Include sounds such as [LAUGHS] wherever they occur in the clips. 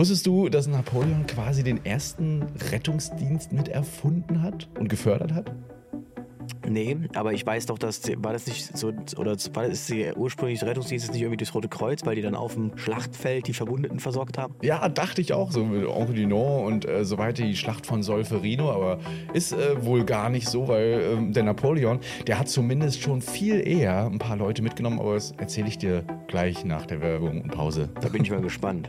Wusstest du, dass Napoleon quasi den ersten Rettungsdienst mit erfunden hat und gefördert hat? Nee, aber ich weiß doch, dass war das nicht so oder war das der ursprüngliche Rettungsdienst nicht irgendwie durchs Rote Kreuz, weil die dann auf dem Schlachtfeld die Verwundeten versorgt haben? Ja, dachte ich auch so mit Oncle Dunant und äh, so weiter die Schlacht von Solferino, aber ist äh, wohl gar nicht so, weil äh, der Napoleon, der hat zumindest schon viel eher ein paar Leute mitgenommen, aber das erzähle ich dir gleich nach der Werbung und Pause. Da bin ich mal [LAUGHS] gespannt.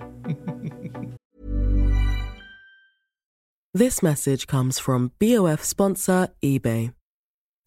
This message comes from BOF sponsor eBay.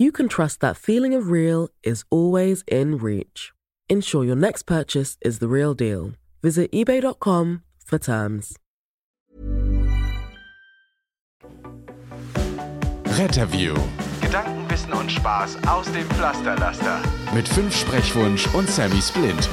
you can trust that feeling of real is always in reach. Ensure your next purchase is the real deal. Visit eBay.com for terms. Retterview Gedanken, Wissen und Spaß aus dem Pflasterlaster. mit fünf Sprechwunsch und Sammy Splint.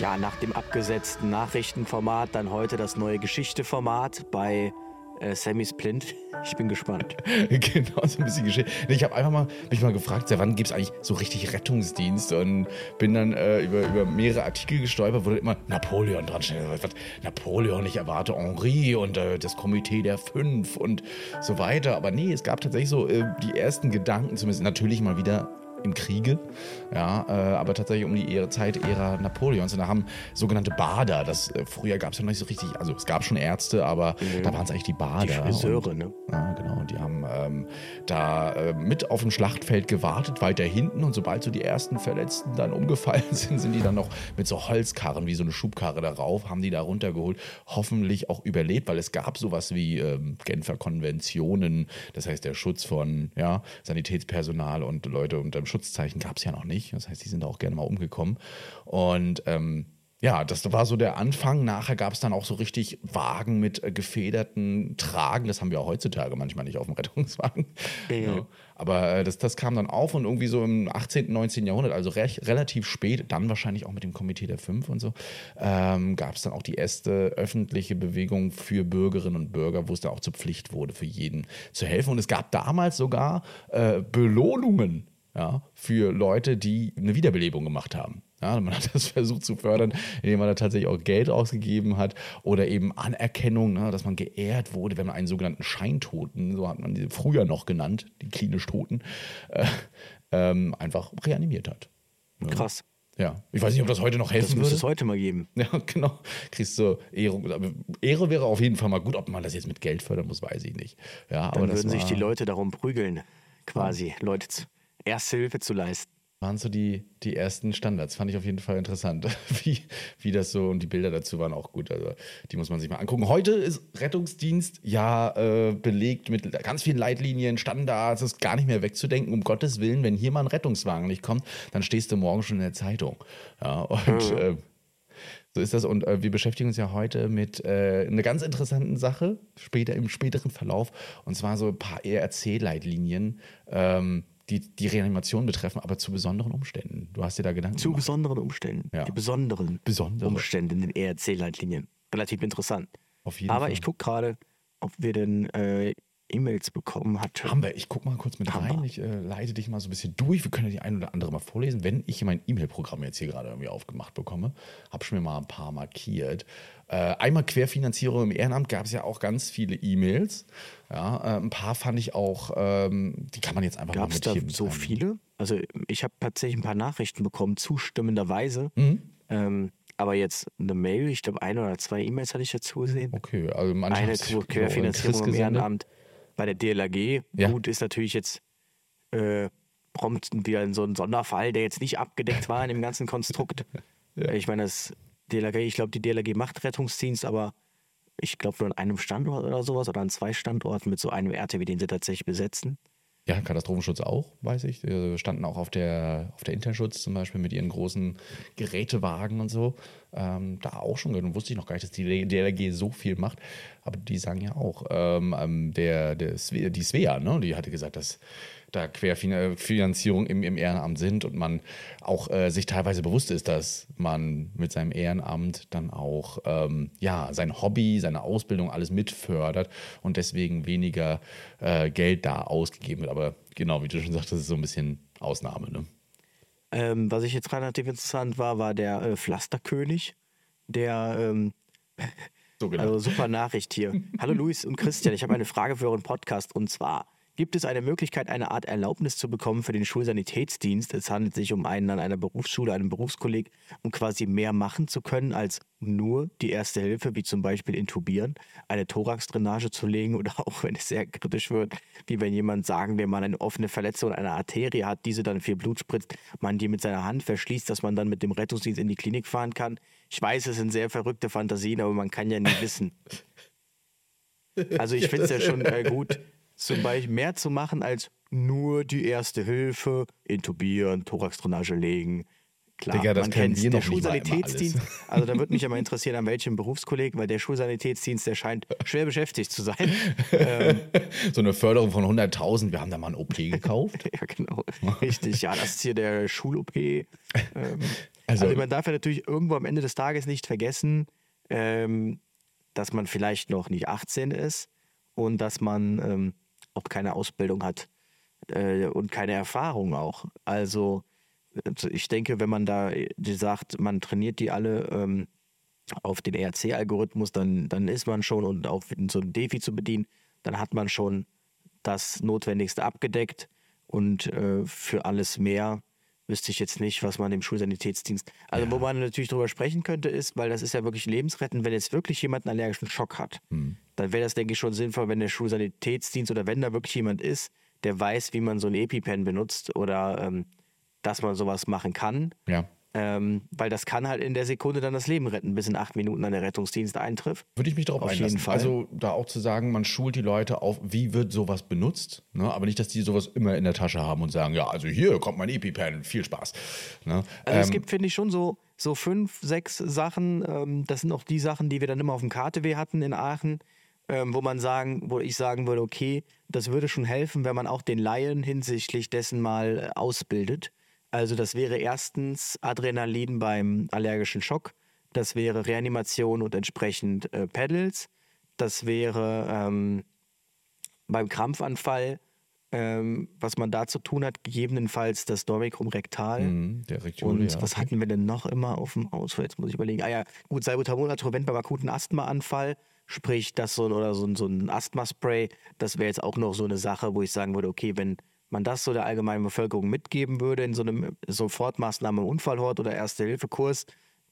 Ja, nach dem abgesetzten Nachrichtenformat dann heute das neue Geschichte-Format bei äh, Sammy Splint. [LAUGHS] Ich bin gespannt. [LAUGHS] genau, so ein bisschen Geschichte. Nee, ich habe einfach mal mich mal gefragt, seit wann gibt es eigentlich so richtig Rettungsdienst? Und bin dann äh, über, über mehrere Artikel gestolpert, wo dann immer Napoleon dran steht. Napoleon, ich erwarte Henri und äh, das Komitee der Fünf und so weiter. Aber nee, es gab tatsächlich so äh, die ersten Gedanken, zumindest natürlich mal wieder im Kriege, ja, äh, aber tatsächlich um die Ära, Zeitära Napoleons. Und da haben sogenannte Bader, das äh, früher gab es ja noch nicht so richtig, also es gab schon Ärzte, aber da waren es eigentlich die Bader. Die Friseure, und, ne? Ja, genau. Und die haben ähm, da äh, mit auf dem Schlachtfeld gewartet, weiter hinten. Und sobald so die ersten Verletzten dann umgefallen [LAUGHS] sind, sind die dann noch mit so Holzkarren, wie so eine Schubkarre darauf, haben die da runtergeholt. Hoffentlich auch überlebt, weil es gab sowas wie ähm, Genfer Konventionen, das heißt der Schutz von ja, Sanitätspersonal und Leute unter dem Schutzzeichen gab es ja noch nicht. Das heißt, die sind da auch gerne mal umgekommen. Und ähm, ja, das war so der Anfang. Nachher gab es dann auch so richtig Wagen mit äh, gefederten Tragen. Das haben wir auch heutzutage manchmal nicht auf dem Rettungswagen. Ja. Aber äh, das, das kam dann auf und irgendwie so im 18., 19. Jahrhundert, also recht, relativ spät, dann wahrscheinlich auch mit dem Komitee der Fünf und so, ähm, gab es dann auch die erste öffentliche Bewegung für Bürgerinnen und Bürger, wo es dann auch zur Pflicht wurde, für jeden zu helfen. Und es gab damals sogar äh, Belohnungen ja, für Leute, die eine Wiederbelebung gemacht haben. Ja, man hat das [LAUGHS] versucht zu fördern, indem man da tatsächlich auch Geld ausgegeben hat oder eben Anerkennung, ne, dass man geehrt wurde, wenn man einen sogenannten Scheintoten, so hat man die früher noch genannt, die klinisch Toten, äh, ähm, einfach reanimiert hat. Ja. Krass. Ja, ich weiß nicht, ob das heute noch helfen Das müsste würde. es heute mal geben. [LAUGHS] Ja, genau. Kriegst du Ehrung. Aber Ehre wäre auf jeden Fall mal gut. Ob man das jetzt mit Geld fördern muss, weiß ich nicht. Ja, aber Dann das würden sich die Leute darum prügeln, quasi Leute zu, Erste Hilfe zu leisten. waren so die, die ersten Standards. Fand ich auf jeden Fall interessant, [LAUGHS] wie, wie das so und die Bilder dazu waren auch gut. Also die muss man sich mal angucken. Heute ist Rettungsdienst ja äh, belegt mit ganz vielen Leitlinien, Standards, ist gar nicht mehr wegzudenken. Um Gottes Willen, wenn hier mal ein Rettungswagen nicht kommt, dann stehst du morgen schon in der Zeitung. Ja, und äh, so ist das. Und äh, wir beschäftigen uns ja heute mit äh, einer ganz interessanten Sache, später im späteren Verlauf. Und zwar so ein paar ERC-Leitlinien, ähm, die die Reanimation betreffen, aber zu besonderen Umständen. Du hast dir da Gedanken Zu gemacht. besonderen Umständen. Ja. Die besonderen Besondere. Umstände in den ERC-Leitlinien. Relativ interessant. Auf jeden Aber Fall. ich gucke gerade, ob wir denn äh, E-Mails bekommen hatten. Haben wir. Ich guck mal kurz mit Haben rein. Ich äh, leite dich mal so ein bisschen durch. Wir können ja die ein oder andere mal vorlesen. Wenn ich mein E-Mail-Programm jetzt hier gerade irgendwie aufgemacht bekomme, habe ich mir mal ein paar markiert. Äh, einmal Querfinanzierung im Ehrenamt gab es ja auch ganz viele E-Mails. Ja, äh, ein paar fand ich auch, ähm, die kann man jetzt einfach Gab mal es mit da so rein- viele? Also ich habe tatsächlich ein paar Nachrichten bekommen, zustimmenderweise. Mhm. Ähm, aber jetzt eine Mail, ich glaube ein oder zwei E-Mails hatte ich dazu gesehen. Okay, also manche Eine Querfinanzierung im gesendet. Ehrenamt bei der DLAG. Ja. Gut, ist natürlich jetzt äh, prompt wieder so ein Sonderfall, der jetzt nicht abgedeckt war in dem ganzen Konstrukt. [LAUGHS] Ja. Ich meine, das DLAG, ich glaube, die DLAG macht Rettungsdienst, aber ich glaube nur an einem Standort oder sowas oder an zwei Standorten mit so einem RTW, den sie tatsächlich besetzen. Ja, Katastrophenschutz auch, weiß ich. Wir standen auch auf der, auf der Internschutz zum Beispiel mit ihren großen Gerätewagen und so. Ähm, da auch schon, und wusste ich noch gar nicht, dass die DLRG so viel macht. Aber die sagen ja auch, ähm, ähm der, der, die Svea, ne, die hatte gesagt, dass da Querfinanzierung im, im Ehrenamt sind und man auch äh, sich teilweise bewusst ist, dass man mit seinem Ehrenamt dann auch ähm, ja, sein Hobby, seine Ausbildung alles mitfördert und deswegen weniger äh, Geld da ausgegeben wird. Aber genau, wie du schon sagst, das ist so ein bisschen Ausnahme. Ne? Ähm, was ich jetzt relativ interessant war, war der äh, Pflasterkönig, der ähm, so [LAUGHS] genau. also super Nachricht hier. Hallo Luis und Christian, ich habe eine Frage für euren Podcast und zwar gibt es eine Möglichkeit, eine Art Erlaubnis zu bekommen für den Schulsanitätsdienst. Es handelt sich um einen an einer Berufsschule, einem Berufskolleg, um quasi mehr machen zu können als nur die erste Hilfe, wie zum Beispiel intubieren, eine Thoraxdrainage zu legen oder [LAUGHS] auch, wenn es sehr kritisch wird, wie wenn jemand, sagen wir mal, eine offene Verletzung einer Arterie hat, diese dann viel Blut spritzt, man die mit seiner Hand verschließt, dass man dann mit dem Rettungsdienst in die Klinik fahren kann. Ich weiß, es sind sehr verrückte Fantasien, aber man kann ja nie wissen. [LAUGHS] Also ich finde es ja schon äh, gut, [LAUGHS] zum Beispiel mehr zu machen als nur die erste Hilfe, intubieren, Thoraxdrainage legen. Klar, Digga, das man kennt der Schulsanitätsdienst. [LAUGHS] Also da würde mich aber interessieren, an welchem Berufskolleg, weil der Schulsanitätsdienst, der scheint schwer beschäftigt zu sein. ähm, [LAUGHS] so eine Förderung von 100.000, wir haben da mal ein OP gekauft. [LAUGHS] ja, genau. Richtig, ja, das ist hier der Schul-OP. Ähm, also, also, man darf ja natürlich irgendwo am Ende des Tages nicht vergessen, ähm, dass man vielleicht noch nicht 18 ist und dass man auch keine Ausbildung hat äh, und keine Erfahrung auch. Also ich denke, wenn man da sagt, man trainiert die alle ähm, auf den ERC-Algorithmus, dann, dann ist man schon und auch so ein Defi zu bedienen, dann hat man schon das Notwendigste abgedeckt und äh, für alles mehr wüsste ich jetzt nicht, was man dem Schulsanitätsdienst. Also, ja. wo man natürlich drüber sprechen könnte, ist, weil das ist ja wirklich lebensrettend, wenn jetzt wirklich jemand einen allergischen Schock hat, hm. dann wäre das, denke ich, schon sinnvoll, wenn der Schulsanitätsdienst oder wenn da wirklich jemand ist, der weiß, wie man so ein EpiPen benutzt oder ähm, dass man sowas machen kann. Ja. Ähm, weil das kann halt in der Sekunde dann das Leben retten, bis in acht Minuten dann der Rettungsdienst eintrifft. Würde ich mich darauf auf einlassen. Jeden Fall. Also da auch zu sagen, man schult die Leute auf, wie wird sowas benutzt, ne? aber nicht, dass die sowas immer in der Tasche haben und sagen, ja, also hier kommt mein EpiPen, viel Spaß. Ne? Also ähm, es gibt, finde ich, schon so, so fünf, sechs Sachen, ähm, das sind auch die Sachen, die wir dann immer auf dem KTW hatten in Aachen, ähm, wo man sagen, wo ich sagen würde, okay, das würde schon helfen, wenn man auch den Laien hinsichtlich dessen mal äh, ausbildet also das wäre erstens Adrenalin beim allergischen Schock, das wäre Reanimation und entsprechend äh, Pedals, das wäre ähm, beim Krampfanfall, ähm, was man da zu tun hat, gegebenenfalls das Dormicum rektal. Der Rektul, und ja, was hatten wir denn noch immer auf dem Ausfall? Jetzt muss ich überlegen. Ah ja, gut, Salbutamol, Atrovent beim akuten Asthmaanfall, sprich das so, oder so, so ein Asthma-Spray, das wäre jetzt auch noch so eine Sache, wo ich sagen würde, okay, wenn man das so der allgemeinen Bevölkerung mitgeben würde in so einem Sofortmaßnahme Unfallhort oder Erste-Hilfe-Kurs,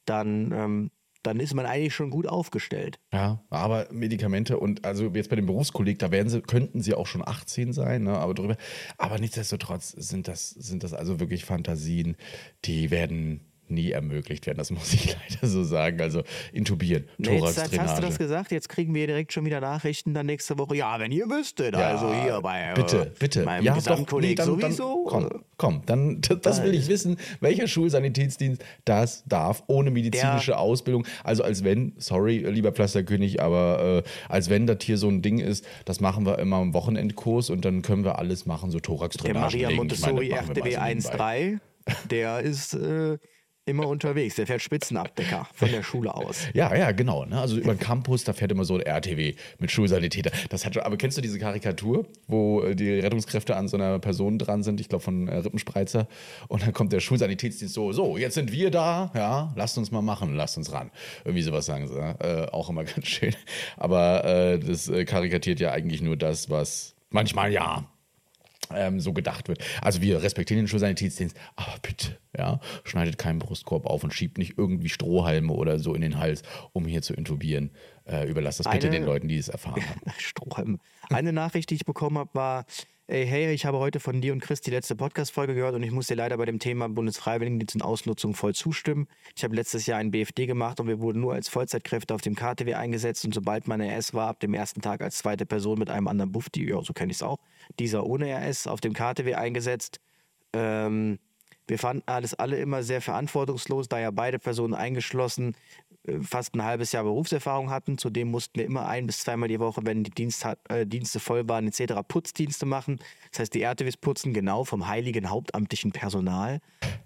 dann, ähm, dann ist man eigentlich schon gut aufgestellt. Ja, aber Medikamente und also jetzt bei dem Berufskolleg, da werden sie, könnten sie auch schon 18 sein, ne? aber drüber. Aber nichtsdestotrotz sind das, sind das also wirklich Fantasien, die werden nie ermöglicht werden. Das [LAUGHS] muss ich leider so sagen. Also intubieren, nee, Jetzt, jetzt hast du das gesagt, jetzt kriegen wir direkt schon wieder Nachrichten dann nächste Woche. Ja, wenn ihr wüsstet, ja, also hier bei bitte, äh, bitte. meinem ja, Gesamtkolleg nee, sowieso. Dann, komm, komm, dann das will ich wissen, welcher Schulsanitätsdienst das darf, ohne medizinische Der, Ausbildung. Also als wenn, sorry, lieber Pflasterkönig, aber äh, als wenn das hier so ein Ding ist, das machen wir immer im Wochenendkurs und dann können wir alles machen, so Thorax-Drainage. Der Maria Montessori RTW 1.3, der ist... Äh, immer unterwegs. Der fährt Spitzenabdecker von der Schule aus. Ja, ja, genau. Ne? Also über den Campus, da fährt immer so ein RTW mit Schulsanitäter. Das hat schon, aber kennst du diese Karikatur, wo äh, die Rettungskräfte an so einer Person dran sind? Ich glaube von äh, Rippenspreizer. Und dann kommt der Schulsanitätsdienst so, so, jetzt sind wir da, ja, lasst uns mal machen, lasst uns ran. Irgendwie sowas sagen sie. Äh, auch immer [LAUGHS] ganz schön. Aber äh, das äh, karikatiert ja eigentlich nur das, was manchmal ja ähm, so gedacht wird. Also wir respektieren den Schulsanitätsdienst, aber bitte, ja, schneidet keinen Brustkorb auf und schiebt nicht irgendwie Strohhalme oder so in den Hals, um hier zu intubieren. Äh, überlasst das bitte Eine, den Leuten, die es erfahren [LAUGHS] haben. Strohhalme. Eine Nachricht, die ich bekommen habe, war, ey, hey, ich habe heute von dir und Chris die letzte Podcast-Folge gehört und ich muss dir leider bei dem Thema Bundesfreiwilligendienst und Ausnutzung voll zustimmen. Ich habe letztes Jahr ein BFD gemacht und wir wurden nur als Vollzeitkräfte auf dem KTW eingesetzt und sobald man RS war, ab dem ersten Tag als zweite Person mit einem anderen Buff, die, ja, so kenne ich es auch, dieser ohne RS auf dem KTW eingesetzt. Ähm, wir fanden alles alle immer sehr verantwortungslos, da ja beide Personen eingeschlossen fast ein halbes Jahr Berufserfahrung hatten. Zudem mussten wir immer ein bis zweimal die Woche, wenn die Dienst, äh, Dienste voll waren, etc., Putzdienste machen. Das heißt, die RTWs putzen genau vom heiligen hauptamtlichen Personal.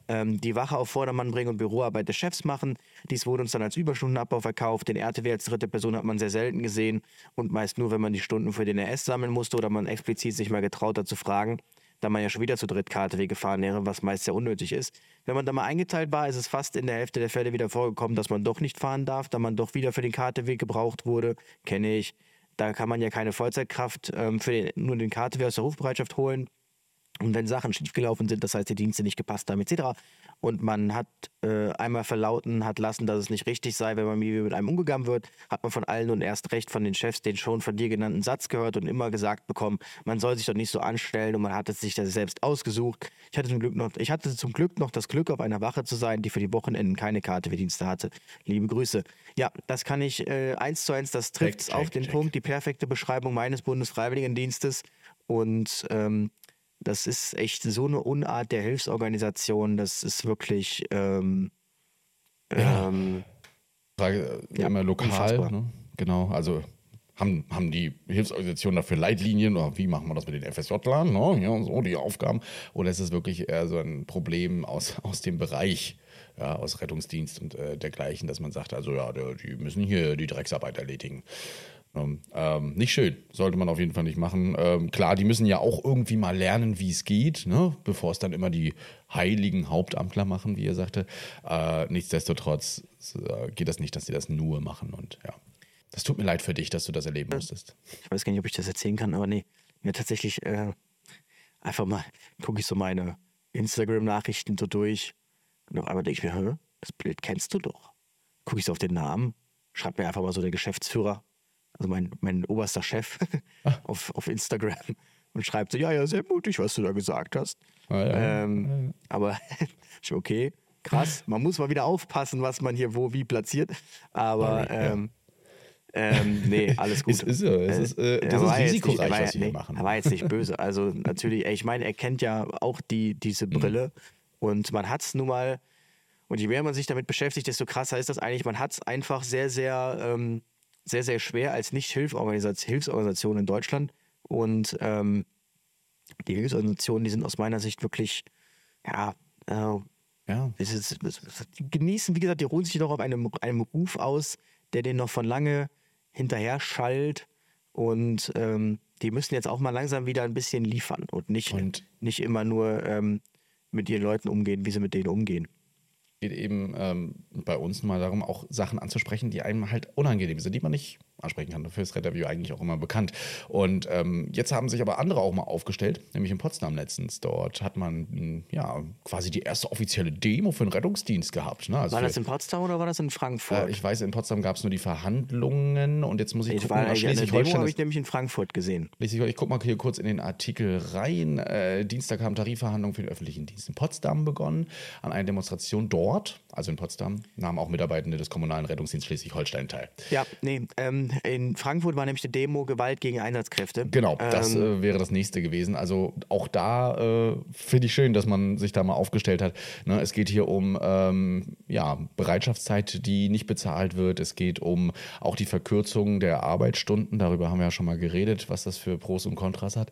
Ähm, die Wache auf Vordermann bringen und Büroarbeit des Chefs machen. Dies wurde uns dann als Überstundenabbau verkauft. Den RTW als dritte Person hat man sehr selten gesehen und meist nur, wenn man die Stunden für den RS sammeln musste oder man explizit sich mal getraut hat zu fragen da man ja schon wieder zu dritt KTW gefahren wäre, was meist sehr unnötig ist. Wenn man da mal eingeteilt war, ist es fast in der Hälfte der Fälle wieder vorgekommen, dass man doch nicht fahren darf, da man doch wieder für den KTW gebraucht wurde. Kenne ich. Da kann man ja keine Vollzeitkraft ähm, für den, nur den KTW aus der Rufbereitschaft holen. Und wenn Sachen schiefgelaufen sind, das heißt, die Dienste nicht gepasst haben, etc., und man hat äh, einmal verlauten, hat lassen, dass es nicht richtig sei, wenn man mit einem umgegangen wird, hat man von allen und erst recht von den Chefs den schon von dir genannten Satz gehört und immer gesagt bekommen, man soll sich doch nicht so anstellen und man hat es sich das selbst ausgesucht. Ich hatte zum Glück noch, ich hatte zum Glück noch das Glück, auf einer Wache zu sein, die für die Wochenenden keine Karte für Dienste hatte. Liebe Grüße. Ja, das kann ich äh, eins zu eins, das trifft auf den check. Punkt, die perfekte Beschreibung meines Bundesfreiwilligendienstes. Und ähm, das ist echt so eine Unart der Hilfsorganisation. Das ist wirklich. Ähm, ja. ähm, Frage ja, immer lokal. Ne? Genau, also haben, haben die Hilfsorganisationen dafür Leitlinien oder wie machen wir das mit den FSJ-Lern? Ne? Ja, so die Aufgaben. Oder ist es wirklich eher so ein Problem aus, aus dem Bereich, ja, aus Rettungsdienst und äh, dergleichen, dass man sagt, also ja, die müssen hier die Drecksarbeit erledigen. Ähm, ähm, nicht schön, sollte man auf jeden Fall nicht machen. Ähm, klar, die müssen ja auch irgendwie mal lernen, wie es geht, ne? bevor es dann immer die heiligen Hauptamtler machen, wie ihr sagte. Äh, nichtsdestotrotz äh, geht das nicht, dass sie das nur machen und ja. Das tut mir leid für dich, dass du das erleben musstest. Ich weiß gar nicht, ob ich das erzählen kann, aber nee, mir tatsächlich äh, einfach mal gucke ich so meine Instagram-Nachrichten so durch und auf einmal denke ich mir, das Bild kennst du doch. Gucke ich so auf den Namen, schreibt mir einfach mal so der Geschäftsführer also mein, mein oberster Chef [LAUGHS] auf, auf Instagram und schreibt so, ja, ja, sehr mutig, was du da gesagt hast. Ah, ja. ähm, aber [LAUGHS] okay, krass, man muss mal wieder aufpassen, was man hier wo wie platziert. Aber ähm, ähm, nee, [LAUGHS] alles gut. es ist so, es ist, äh, das ist risikoreich, nicht, was wir nee, machen. Er war jetzt nicht böse. Also natürlich, ich meine, er kennt ja auch die, diese mhm. Brille mhm. und man hat es nun mal, und je mehr man sich damit beschäftigt, desto krasser ist das eigentlich. Man hat es einfach sehr, sehr ähm, sehr, sehr schwer als Nicht-Hilfsorganisation in Deutschland. Und ähm, die Hilfsorganisationen, die sind aus meiner Sicht wirklich, ja, äh, ja. Es ist, es, die genießen, wie gesagt, die ruhen sich doch auf einem, einem Ruf aus, der denen noch von lange hinterher schallt. Und ähm, die müssen jetzt auch mal langsam wieder ein bisschen liefern und nicht, und nicht immer nur ähm, mit ihren Leuten umgehen, wie sie mit denen umgehen geht eben ähm, bei uns mal darum, auch Sachen anzusprechen, die einem halt unangenehm sind, die man nicht ansprechen kann. Dafür ist Retterview eigentlich auch immer bekannt. Und ähm, jetzt haben sich aber andere auch mal aufgestellt, nämlich in Potsdam letztens. Dort hat man hm, ja quasi die erste offizielle Demo für den Rettungsdienst gehabt. Ne? Also war das in Potsdam oder war das in Frankfurt? Äh, ich weiß, in Potsdam gab es nur die Verhandlungen und jetzt muss ich, ich gucken, war, Schleswig-Holstein habe ich nämlich in Frankfurt gesehen. Ich, ich gucke mal hier kurz in den Artikel rein. Äh, Dienstag haben Tarifverhandlungen für den öffentlichen Dienst in Potsdam begonnen. An einer Demonstration dort, also in Potsdam, nahmen auch Mitarbeitende des kommunalen Rettungsdienstes Schleswig-Holstein teil. Ja, nee, ähm, in Frankfurt war nämlich die Demo Gewalt gegen Einsatzkräfte. Genau, das ähm, äh, wäre das nächste gewesen. Also auch da äh, finde ich schön, dass man sich da mal aufgestellt hat. Ne, es geht hier um ähm, ja, Bereitschaftszeit, die nicht bezahlt wird. Es geht um auch die Verkürzung der Arbeitsstunden. Darüber haben wir ja schon mal geredet, was das für Pros und Kontras hat.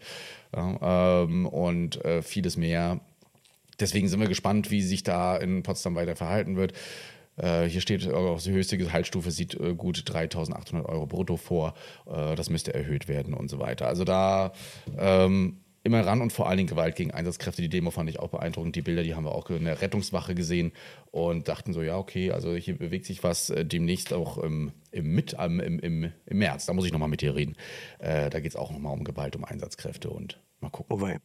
Ähm, und äh, vieles mehr. Deswegen sind wir gespannt, wie sich da in Potsdam weiter verhalten wird. Äh, hier steht auch die höchste Gehaltsstufe sieht äh, gut 3.800 Euro brutto vor. Äh, das müsste erhöht werden und so weiter. Also da ähm, immer ran und vor allen Dingen Gewalt gegen Einsatzkräfte. Die Demo fand ich auch beeindruckend. Die Bilder, die haben wir auch in der Rettungswache gesehen und dachten so, ja, okay, also hier bewegt sich was demnächst auch im, im, mit, im, im, im März. Da muss ich nochmal mit dir reden. Äh, da geht es auch nochmal um Gewalt, um Einsatzkräfte und mal gucken. Wobei,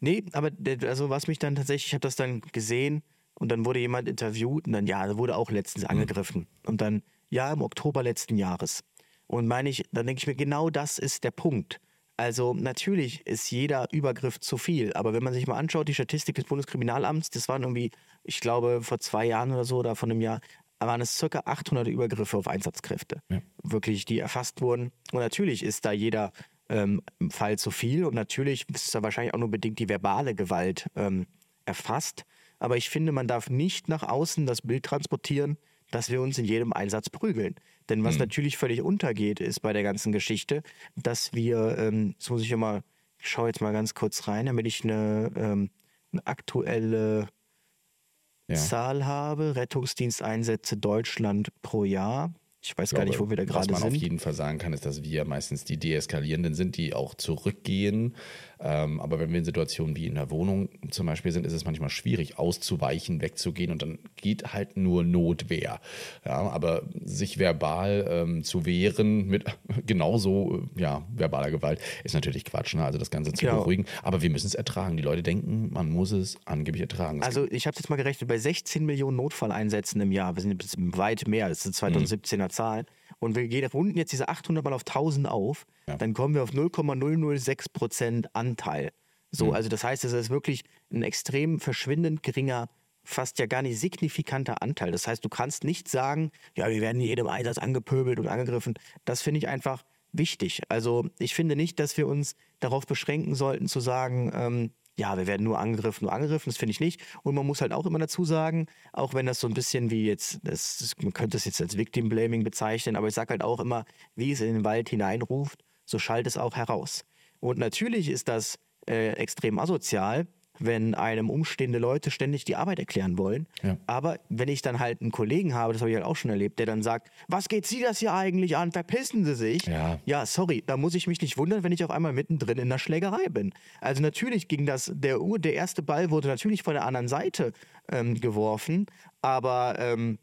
nee, aber also was mich dann tatsächlich, ich habe das dann gesehen, und dann wurde jemand interviewt und dann, ja, wurde auch letztens mhm. angegriffen. Und dann, ja, im Oktober letzten Jahres. Und meine ich, dann denke ich mir, genau das ist der Punkt. Also natürlich ist jeder Übergriff zu viel, aber wenn man sich mal anschaut, die Statistik des Bundeskriminalamts, das waren irgendwie, ich glaube, vor zwei Jahren oder so oder von einem Jahr, waren es circa 800 Übergriffe auf Einsatzkräfte, ja. wirklich, die erfasst wurden. Und natürlich ist da jeder ähm, Fall zu viel und natürlich ist da wahrscheinlich auch nur bedingt die verbale Gewalt ähm, erfasst. Aber ich finde, man darf nicht nach außen das Bild transportieren, dass wir uns in jedem Einsatz prügeln. Denn was mhm. natürlich völlig untergeht, ist bei der ganzen Geschichte, dass wir, ähm, das muss ich immer, ich schaue jetzt mal ganz kurz rein, damit ich eine, ähm, eine aktuelle ja. Zahl habe. Rettungsdiensteinsätze Deutschland pro Jahr. Ich weiß ich gar nicht, wo wir da gerade sind. Was man auf jeden Fall sagen kann, ist, dass wir meistens die Deeskalierenden sind, die auch zurückgehen ähm, aber wenn wir in Situationen wie in der Wohnung zum Beispiel sind, ist es manchmal schwierig, auszuweichen, wegzugehen und dann geht halt nur Notwehr. Ja, aber sich verbal ähm, zu wehren mit [LAUGHS] genauso ja, verbaler Gewalt ist natürlich Quatsch. Ne? Also das Ganze zu genau. beruhigen. Aber wir müssen es ertragen. Die Leute denken, man muss es angeblich ertragen. Das also ich habe jetzt mal gerechnet, bei 16 Millionen Notfalleinsätzen im Jahr, wir sind jetzt weit mehr, das sind 2017er mhm. Zahlen, und wir gehen runden jetzt diese 800 mal auf 1000 auf, ja. dann kommen wir auf 0,006 Prozent Anteil. So, mhm. also das heißt, es ist wirklich ein extrem verschwindend geringer, fast ja gar nicht signifikanter Anteil. Das heißt, du kannst nicht sagen, ja, wir werden in jedem Einsatz angepöbelt und angegriffen. Das finde ich einfach wichtig. Also ich finde nicht, dass wir uns darauf beschränken sollten zu sagen, ähm, ja, wir werden nur angegriffen, nur angegriffen, das finde ich nicht. Und man muss halt auch immer dazu sagen, auch wenn das so ein bisschen wie jetzt, das, man könnte es jetzt als Victim Blaming bezeichnen, aber ich sage halt auch immer, wie es in den Wald hineinruft, so schallt es auch heraus. Und natürlich ist das äh, extrem asozial, wenn einem umstehende Leute ständig die Arbeit erklären wollen. Ja. Aber wenn ich dann halt einen Kollegen habe, das habe ich halt auch schon erlebt, der dann sagt, was geht Sie das hier eigentlich an? Verpissen Sie sich. Ja. ja, sorry, da muss ich mich nicht wundern, wenn ich auf einmal mittendrin in der Schlägerei bin. Also natürlich ging das, der, der erste Ball wurde natürlich von der anderen Seite ähm, geworfen, aber ähm,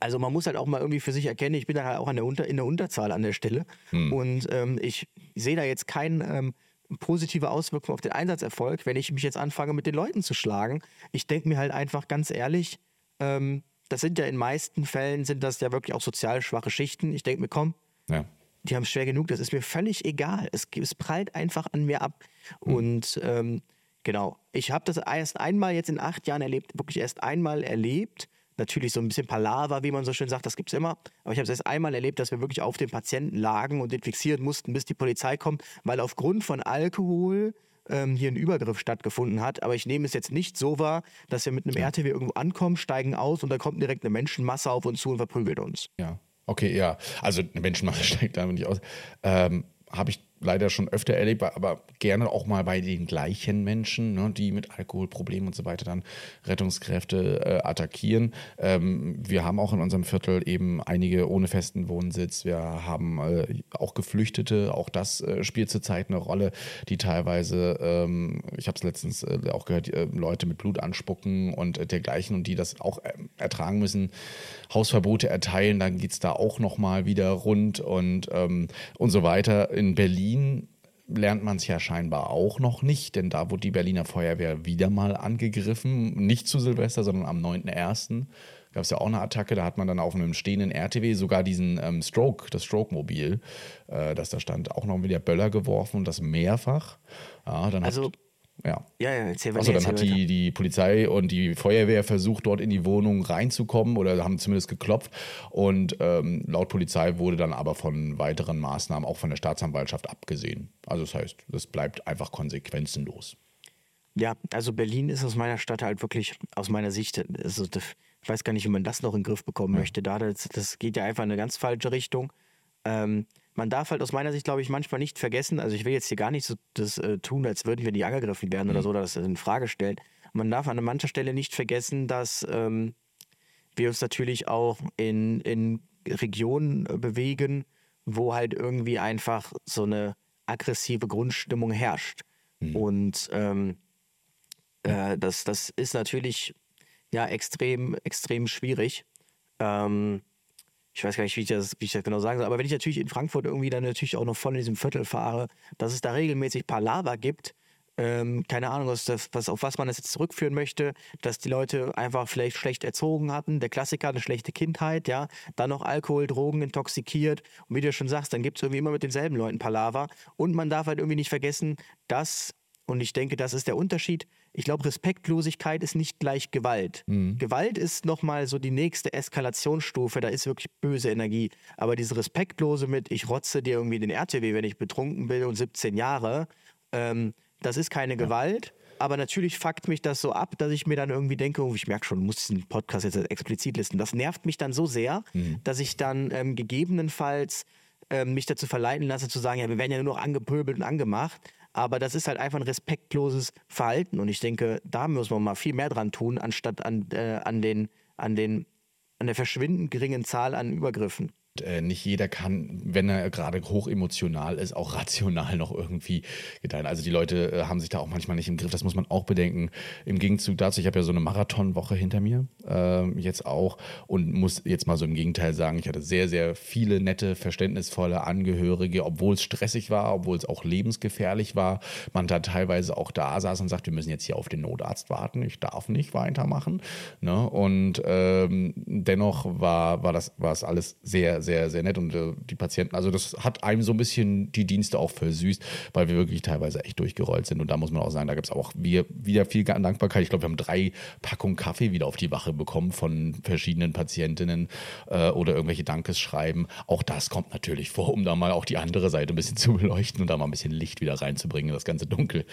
also man muss halt auch mal irgendwie für sich erkennen, ich bin dann halt auch an der Unter, in der Unterzahl an der Stelle. Hm. Und ähm, ich sehe da jetzt keinen ähm, positive Auswirkungen auf den Einsatzerfolg, wenn ich mich jetzt anfange, mit den Leuten zu schlagen. Ich denke mir halt einfach ganz ehrlich, ähm, das sind ja in meisten Fällen sind das ja wirklich auch sozial schwache Schichten. Ich denke mir, komm, ja. die haben es schwer genug, das ist mir völlig egal. Es, es prallt einfach an mir ab. Mhm. Und ähm, genau, ich habe das erst einmal jetzt in acht Jahren erlebt, wirklich erst einmal erlebt natürlich so ein bisschen Palaver, wie man so schön sagt, das gibt es immer. Aber ich habe es erst einmal erlebt, dass wir wirklich auf dem Patienten lagen und den fixieren mussten, bis die Polizei kommt, weil aufgrund von Alkohol ähm, hier ein Übergriff stattgefunden hat. Aber ich nehme es jetzt nicht so wahr, dass wir mit einem ja. RTW irgendwo ankommen, steigen aus und da kommt direkt eine Menschenmasse auf uns zu und verprügelt uns. Ja, okay, ja. Also eine Menschenmasse [LAUGHS] steigt da nicht aus. Ähm, habe ich leider schon öfter erlebt, aber gerne auch mal bei den gleichen Menschen, ne, die mit Alkoholproblemen und so weiter dann Rettungskräfte äh, attackieren. Ähm, wir haben auch in unserem Viertel eben einige ohne festen Wohnsitz. Wir haben äh, auch Geflüchtete, auch das äh, spielt zurzeit eine Rolle, die teilweise, ähm, ich habe es letztens äh, auch gehört, äh, Leute mit Blut anspucken und dergleichen und die das auch ertragen müssen, Hausverbote erteilen, dann geht es da auch nochmal wieder rund und, ähm, und so weiter. In Berlin Berlin lernt man es ja scheinbar auch noch nicht, denn da wurde die Berliner Feuerwehr wieder mal angegriffen. Nicht zu Silvester, sondern am 9.1. gab es ja auch eine Attacke. Da hat man dann auf einem stehenden RTW sogar diesen ähm, Stroke, das Stroke-Mobil, äh, das da stand, auch noch wieder Böller geworfen und das mehrfach. Ja, also, ja. Ja, ja, erzähl weiter. Also dann hat die, die Polizei und die Feuerwehr versucht, dort in die Wohnung reinzukommen oder haben zumindest geklopft. Und ähm, laut Polizei wurde dann aber von weiteren Maßnahmen auch von der Staatsanwaltschaft abgesehen. Also das heißt, das bleibt einfach konsequenzenlos. Ja, also Berlin ist aus meiner Stadt halt wirklich, aus meiner Sicht, also ich weiß gar nicht, wie man das noch in den Griff bekommen ja. möchte. Da, das, das geht ja einfach in eine ganz falsche Richtung. Ähm, man darf halt aus meiner Sicht, glaube ich, manchmal nicht vergessen, also ich will jetzt hier gar nicht so das äh, tun, als würden wir nie angegriffen werden mhm. oder so, oder das in Frage stellen. Man darf an mancher Stelle nicht vergessen, dass ähm, wir uns natürlich auch in, in Regionen äh, bewegen, wo halt irgendwie einfach so eine aggressive Grundstimmung herrscht. Mhm. Und ähm, äh, das, das ist natürlich ja extrem, extrem schwierig. Ähm, ich weiß gar nicht, wie ich, das, wie ich das genau sagen soll, aber wenn ich natürlich in Frankfurt irgendwie dann natürlich auch noch voll in diesem Viertel fahre, dass es da regelmäßig Palaver gibt, ähm, keine Ahnung, was, was, auf was man das jetzt zurückführen möchte, dass die Leute einfach vielleicht schlecht erzogen hatten, der Klassiker, eine schlechte Kindheit, ja, dann noch Alkohol, Drogen, intoxikiert. Und wie du schon sagst, dann gibt es irgendwie immer mit denselben Leuten Palaver. Und man darf halt irgendwie nicht vergessen, dass, und ich denke, das ist der Unterschied, ich glaube, Respektlosigkeit ist nicht gleich Gewalt. Mhm. Gewalt ist nochmal so die nächste Eskalationsstufe, da ist wirklich böse Energie. Aber diese Respektlose mit, ich rotze dir irgendwie den RTW, wenn ich betrunken bin und 17 Jahre, ähm, das ist keine ja. Gewalt. Aber natürlich fuckt mich das so ab, dass ich mir dann irgendwie denke, oh, ich merke schon, muss diesen Podcast jetzt explizit listen. Das nervt mich dann so sehr, mhm. dass ich dann ähm, gegebenenfalls ähm, mich dazu verleiten lasse, zu sagen, ja, wir werden ja nur noch angepöbelt und angemacht. Aber das ist halt einfach ein respektloses Verhalten. Und ich denke, da muss man mal viel mehr dran tun, anstatt an, äh, an, den, an, den, an der verschwindend geringen Zahl an Übergriffen äh, nicht jeder kann, wenn er gerade hoch emotional ist, auch rational noch irgendwie gedeihen. Also die Leute äh, haben sich da auch manchmal nicht im Griff, das muss man auch bedenken. Im Gegenzug dazu, ich habe ja so eine Marathonwoche hinter mir, äh, jetzt auch, und muss jetzt mal so im Gegenteil sagen, ich hatte sehr, sehr viele nette, verständnisvolle Angehörige, obwohl es stressig war, obwohl es auch lebensgefährlich war. Man da teilweise auch da saß und sagt, wir müssen jetzt hier auf den Notarzt warten, ich darf nicht weitermachen. Ne? Und ähm, dennoch war, war, das, war es alles sehr, sehr, sehr nett und äh, die Patienten, also das hat einem so ein bisschen die Dienste auch versüßt, weil wir wirklich teilweise echt durchgerollt sind und da muss man auch sagen, da gibt es auch wir, wieder viel Dankbarkeit. Ich glaube, wir haben drei Packungen Kaffee wieder auf die Wache bekommen von verschiedenen Patientinnen äh, oder irgendwelche Dankesschreiben. Auch das kommt natürlich vor, um da mal auch die andere Seite ein bisschen [LAUGHS] zu beleuchten und da mal ein bisschen Licht wieder reinzubringen, das ganze Dunkel.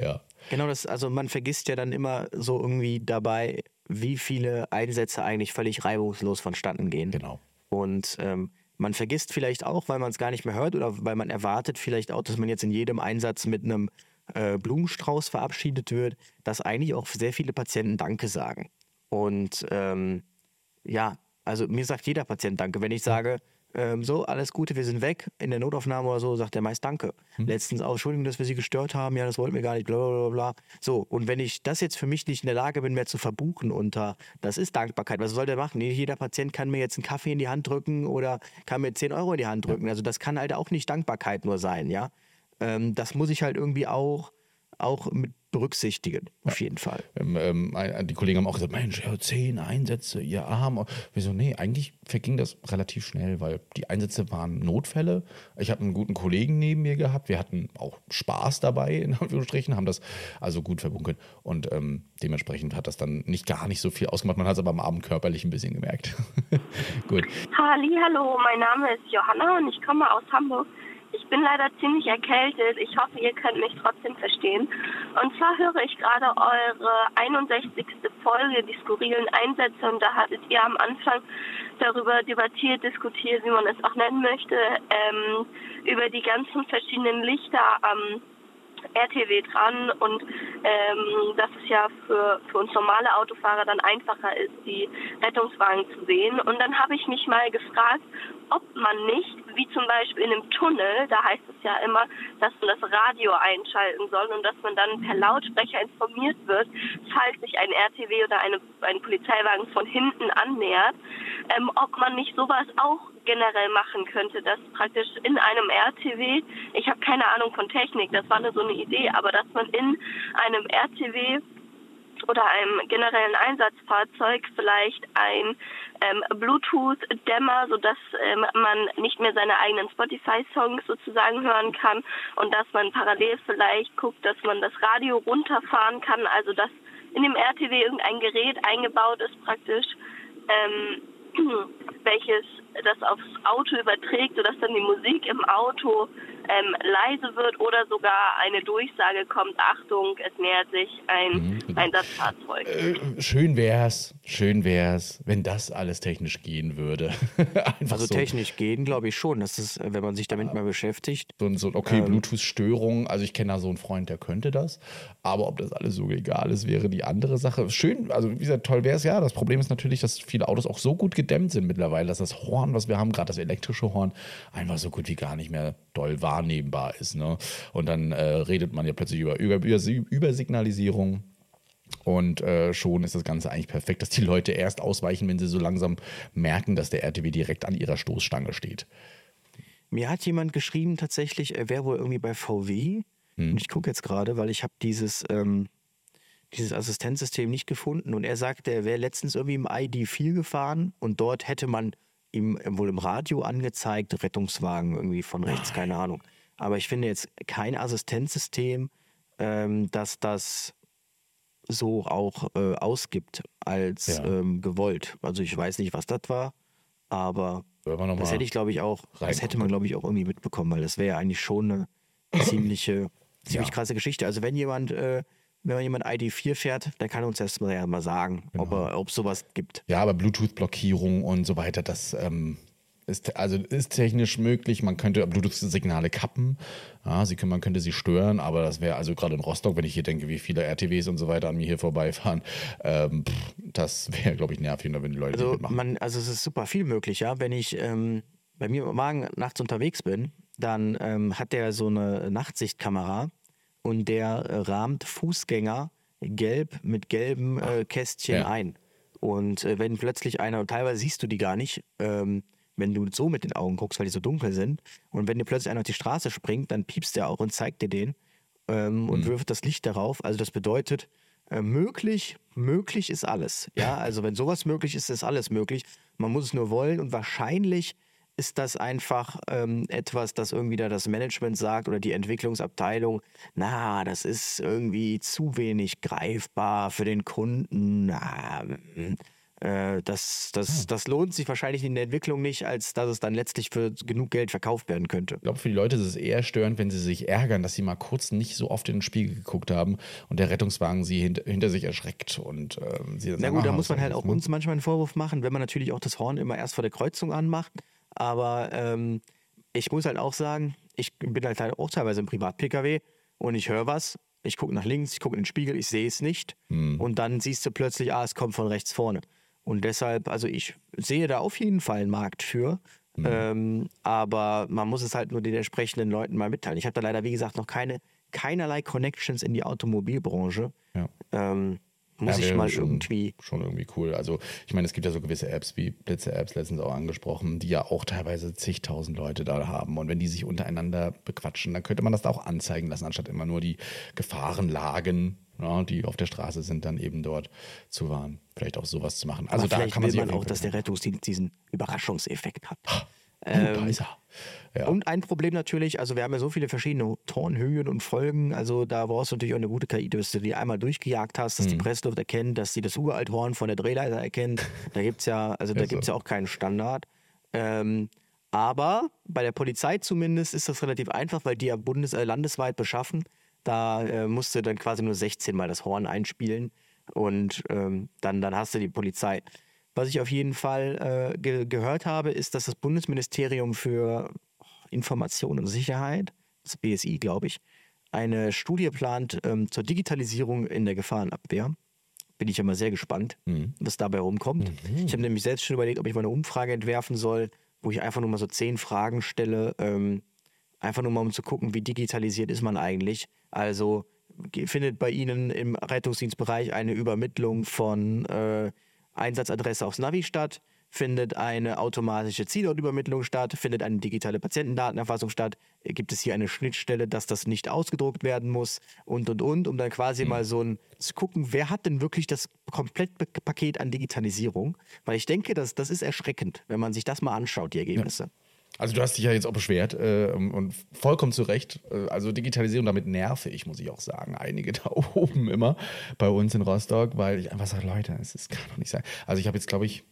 Ja. Genau, das, also man vergisst ja dann immer so irgendwie dabei, wie viele Einsätze eigentlich völlig reibungslos vonstatten gehen. Genau. Und ähm, man vergisst vielleicht auch, weil man es gar nicht mehr hört oder weil man erwartet vielleicht auch, dass man jetzt in jedem Einsatz mit einem äh, Blumenstrauß verabschiedet wird, dass eigentlich auch sehr viele Patienten Danke sagen. Und ähm, ja, also mir sagt jeder Patient Danke. Wenn ich sage, ähm, so, alles Gute, wir sind weg. In der Notaufnahme oder so sagt der meist Danke. Hm. Letztens auch, Entschuldigung, dass wir Sie gestört haben, ja, das wollten wir gar nicht, bla bla bla. So, und wenn ich das jetzt für mich nicht in der Lage bin, mehr zu verbuchen unter, das ist Dankbarkeit. Was soll der machen? Nicht jeder Patient kann mir jetzt einen Kaffee in die Hand drücken oder kann mir 10 Euro in die Hand drücken. Also das kann halt auch nicht Dankbarkeit nur sein, ja. Ähm, das muss ich halt irgendwie auch, auch mit berücksichtigen, auf jeden Fall. Ähm, ähm, die Kollegen haben auch gesagt, Mensch, ja, zehn Einsätze, ihr Arm. Wieso? Nee, eigentlich verging das relativ schnell, weil die Einsätze waren Notfälle. Ich habe einen guten Kollegen neben mir gehabt. Wir hatten auch Spaß dabei, in Anführungsstrichen, haben das also gut verbunkelt. Und ähm, dementsprechend hat das dann nicht gar nicht so viel ausgemacht. Man hat es aber am Abend körperlich ein bisschen gemerkt. [LAUGHS] gut. Halli, hallo, mein Name ist Johanna und ich komme aus Hamburg. Ich bin leider ziemlich erkältet. Ich hoffe, ihr könnt mich trotzdem verstehen. Und zwar höre ich gerade eure 61. Folge, die skurrilen Einsätze. Und da hattet ihr am Anfang darüber debattiert, diskutiert, wie man es auch nennen möchte, ähm, über die ganzen verschiedenen Lichter am RTW dran und ähm, dass es ja für, für uns normale Autofahrer dann einfacher ist, die Rettungswagen zu sehen. Und dann habe ich mich mal gefragt, ob man nicht, wie zum Beispiel in einem Tunnel, da heißt es ja immer, dass man das Radio einschalten soll und dass man dann per Lautsprecher informiert wird, falls sich ein RTW oder eine, ein Polizeiwagen von hinten annähert, ähm, ob man nicht sowas auch generell machen könnte, dass praktisch in einem RTW, ich habe keine Ahnung von Technik, das war nur so eine Idee, aber dass man in einem RTW oder einem generellen Einsatzfahrzeug vielleicht ein ähm, Bluetooth-Dämmer, sodass ähm, man nicht mehr seine eigenen Spotify-Songs sozusagen hören kann und dass man parallel vielleicht guckt, dass man das Radio runterfahren kann, also dass in dem RTW irgendein Gerät eingebaut ist praktisch, ähm, [CLEARS THROAT] welches das aufs Auto überträgt, sodass dann die Musik im Auto ähm, leise wird oder sogar eine Durchsage kommt, Achtung, es nähert sich ein mhm. Einsatzfahrzeug. Äh, schön wär's, schön wär's, wenn das alles technisch gehen würde. [LAUGHS] also so. technisch gehen, glaube ich schon. Das ist, wenn man sich damit mal beschäftigt. So, so okay, ähm, Bluetooth-Störung, also ich kenne da so einen Freund, der könnte das. Aber ob das alles so egal ist, wäre die andere Sache. Schön, also wie gesagt, toll wäre es ja. Das Problem ist natürlich, dass viele Autos auch so gut gedämmt sind mittlerweile, dass das Horn, was wir haben, gerade das elektrische Horn, einfach so gut wie gar nicht mehr doll wahrnehmbar ist. Ne? Und dann äh, redet man ja plötzlich über, über, über. Und äh, schon ist das Ganze eigentlich perfekt, dass die Leute erst ausweichen, wenn sie so langsam merken, dass der RTW direkt an ihrer Stoßstange steht. Mir hat jemand geschrieben, tatsächlich, er wäre wohl irgendwie bei VW Hm. Und ich gucke jetzt gerade, weil ich habe dieses, ähm, dieses Assistenzsystem nicht gefunden. Und er sagte, er wäre letztens irgendwie im ID4 gefahren und dort hätte man ihm wohl im Radio angezeigt, Rettungswagen irgendwie von rechts, keine Ahnung. Aber ich finde jetzt kein Assistenzsystem, ähm, dass das so auch äh, ausgibt als ja. ähm, gewollt. Also ich weiß nicht, was das war, aber das hätte ich, glaube ich, auch, das hätte man, glaube ich, auch irgendwie mitbekommen, weil das wäre ja eigentlich schon eine ziemliche, ziemlich ja. krasse Geschichte. Also wenn jemand äh, wenn jemand ID4 fährt, dann kann uns erst mal, ja mal sagen, genau. ob es sowas gibt. Ja, aber Bluetooth-Blockierung und so weiter, das ähm, ist, also ist technisch möglich. Man könnte Bluetooth-Signale kappen. Ja, sie können, man könnte sie stören, aber das wäre also gerade in Rostock, wenn ich hier denke, wie viele RTWs und so weiter an mir hier vorbeifahren, ähm, pff, das [LAUGHS] wäre, glaube ich, nervig, wenn die Leute also, mitmachen. Man, also es ist super viel möglich, ja. Wenn ich ähm, bei mir im Magen nachts unterwegs bin, dann ähm, hat der so eine Nachtsichtkamera und der äh, rahmt Fußgänger gelb mit gelben äh, Kästchen ja. ein. Und äh, wenn plötzlich einer, teilweise siehst du die gar nicht, ähm, wenn du so mit den Augen guckst, weil die so dunkel sind. Und wenn dir plötzlich einer auf die Straße springt, dann piepst der auch und zeigt dir den ähm, und mhm. wirft das Licht darauf. Also das bedeutet, äh, möglich, möglich ist alles. Ja, also wenn sowas möglich ist, ist alles möglich. Man muss es nur wollen und wahrscheinlich ist das einfach ähm, etwas, das irgendwie da das Management sagt oder die Entwicklungsabteilung, na, das ist irgendwie zu wenig greifbar für den Kunden. Na, äh, das, das, hm. das lohnt sich wahrscheinlich in der Entwicklung nicht, als dass es dann letztlich für genug Geld verkauft werden könnte. Ich glaube, für die Leute ist es eher störend, wenn sie sich ärgern, dass sie mal kurz nicht so oft in den Spiegel geguckt haben und der Rettungswagen sie hint hinter sich erschreckt. Und, ähm, sie Na gut, da muss man halt auch uns manchmal einen Vorwurf machen, wenn man natürlich auch das Horn immer erst vor der Kreuzung anmacht. Aber ähm, ich muss halt auch sagen, ich bin halt, halt auch teilweise im Privat-Pkw und ich höre was, ich gucke nach links, ich gucke in den Spiegel, ich sehe es nicht. Hm. Und dann siehst du plötzlich, ah, es kommt von rechts vorne. Und deshalb, also ich sehe da auf jeden Fall einen Markt für. Mhm. Ähm, aber man muss es halt nur den entsprechenden Leuten mal mitteilen. Ich habe da leider, wie gesagt, noch keine, keinerlei Connections in die Automobilbranche. Ja. Ähm, muss ja, ich mal schon, irgendwie. Schon irgendwie cool. Also, ich meine, es gibt ja so gewisse Apps wie Blitze-Apps, letztens auch angesprochen, die ja auch teilweise zigtausend Leute da haben. Und wenn die sich untereinander bequatschen, dann könnte man das da auch anzeigen lassen, anstatt immer nur die Gefahrenlagen ja, die auf der Straße sind, dann eben dort zu warnen. Vielleicht auch sowas zu machen. Also Aber da kann man will man auch, dass der Rettungsdienst diesen Überraschungseffekt hat. Ähm, ja. Und ein Problem natürlich, also wir haben ja so viele verschiedene Tornhöhen und Folgen, also da brauchst du natürlich auch eine gute KI, dass du die einmal durchgejagt hast, dass mhm. die Pressluft erkennt, dass sie das Uralthorn von der Drehleiter erkennt. Da gibt es ja, also da gibt es ja auch keinen Standard. Ähm, aber bei der Polizei zumindest ist das relativ einfach, weil die ja bundes äh, landesweit beschaffen. Da äh, musst du dann quasi nur 16 Mal das Horn einspielen und ähm, dann, dann hast du die Polizei. Was ich auf jeden Fall äh, ge gehört habe, ist, dass das Bundesministerium für Information und Sicherheit, das BSI, glaube ich, eine Studie plant ähm, zur Digitalisierung in der Gefahrenabwehr. Bin ich ja mal sehr gespannt, mhm. was dabei rumkommt. Mhm. Ich habe nämlich selbst schon überlegt, ob ich mal eine Umfrage entwerfen soll, wo ich einfach nur mal so zehn Fragen stelle, ähm, einfach nur mal um zu gucken, wie digitalisiert ist man eigentlich also findet bei Ihnen im Rettungsdienstbereich eine Übermittlung von äh, Einsatzadresse aufs Navi statt? Findet eine automatische Zielortübermittlung statt? Findet eine digitale Patientendatenerfassung statt? Gibt es hier eine Schnittstelle, dass das nicht ausgedruckt werden muss? Und, und, und, um dann quasi mhm. mal so ein, zu gucken, wer hat denn wirklich das Komplettpaket an Digitalisierung? Weil ich denke, das, das ist erschreckend, wenn man sich das mal anschaut, die Ergebnisse. Ja. Also du hast dich ja jetzt auch beschwert äh, und vollkommen zu Recht. Äh, also Digitalisierung, damit nerve ich, muss ich auch sagen, einige [LAUGHS] da oben immer bei uns in Rostock, weil ich einfach sage, Leute, es kann doch nicht sein. Also ich habe jetzt, glaube ich,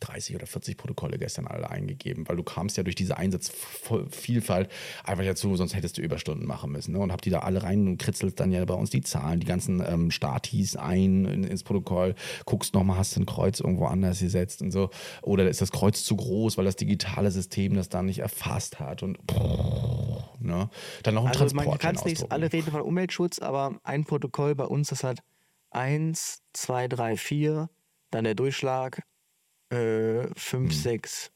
30 oder 40 Protokolle gestern alle eingegeben, weil du kamst ja durch diese Einsatzvielfalt einfach dazu, sonst hättest du Überstunden machen müssen. Ne? Und hab die da alle rein und kritzelst dann ja bei uns die Zahlen, die ganzen ähm, Statis ein in, ins Protokoll, guckst nochmal, hast du ein Kreuz irgendwo anders gesetzt und so. Oder ist das Kreuz zu groß, weil das digitale System das da nicht erfasst hat und ne? dann noch ein also Transport. Man kann es nicht alle reden von Umweltschutz, aber ein Protokoll bei uns, das hat 1, 2, 3, 4, dann der Durchschlag, 5, 6,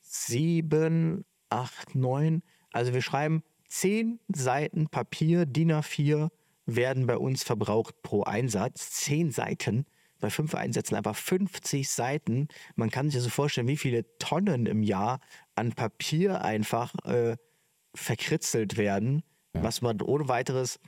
7, 8, 9. Also wir schreiben 10 Seiten Papier, DIN A4 werden bei uns verbraucht pro Einsatz. 10 Seiten. Bei fünf Einsätzen einfach 50 Seiten. Man kann sich also vorstellen, wie viele Tonnen im Jahr an Papier einfach äh, verkritzelt werden, ja. was man ohne weiteres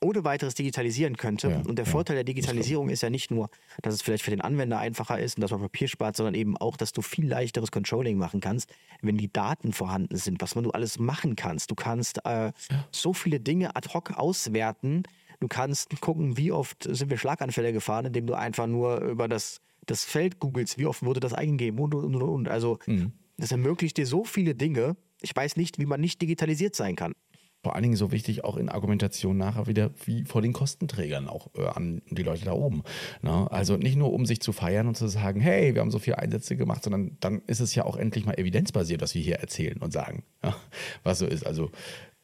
ohne weiteres digitalisieren könnte. Ja, und der ja, Vorteil der Digitalisierung ist ja nicht nur, dass es vielleicht für den Anwender einfacher ist und dass man Papier spart, sondern eben auch, dass du viel leichteres Controlling machen kannst, wenn die Daten vorhanden sind, was man du alles machen kannst. Du kannst äh, so viele Dinge ad hoc auswerten. Du kannst gucken, wie oft sind wir Schlaganfälle gefahren, indem du einfach nur über das, das Feld googelst, wie oft wurde das eingegeben und und und und. Also mhm. das ermöglicht dir so viele Dinge. Ich weiß nicht, wie man nicht digitalisiert sein kann vor allen Dingen so wichtig auch in Argumentation nachher wieder wie vor den Kostenträgern auch äh, an die Leute da oben. Ne? Also nicht nur um sich zu feiern und zu sagen, hey, wir haben so viele Einsätze gemacht, sondern dann ist es ja auch endlich mal evidenzbasiert, was wir hier erzählen und sagen, ja? was so ist. Also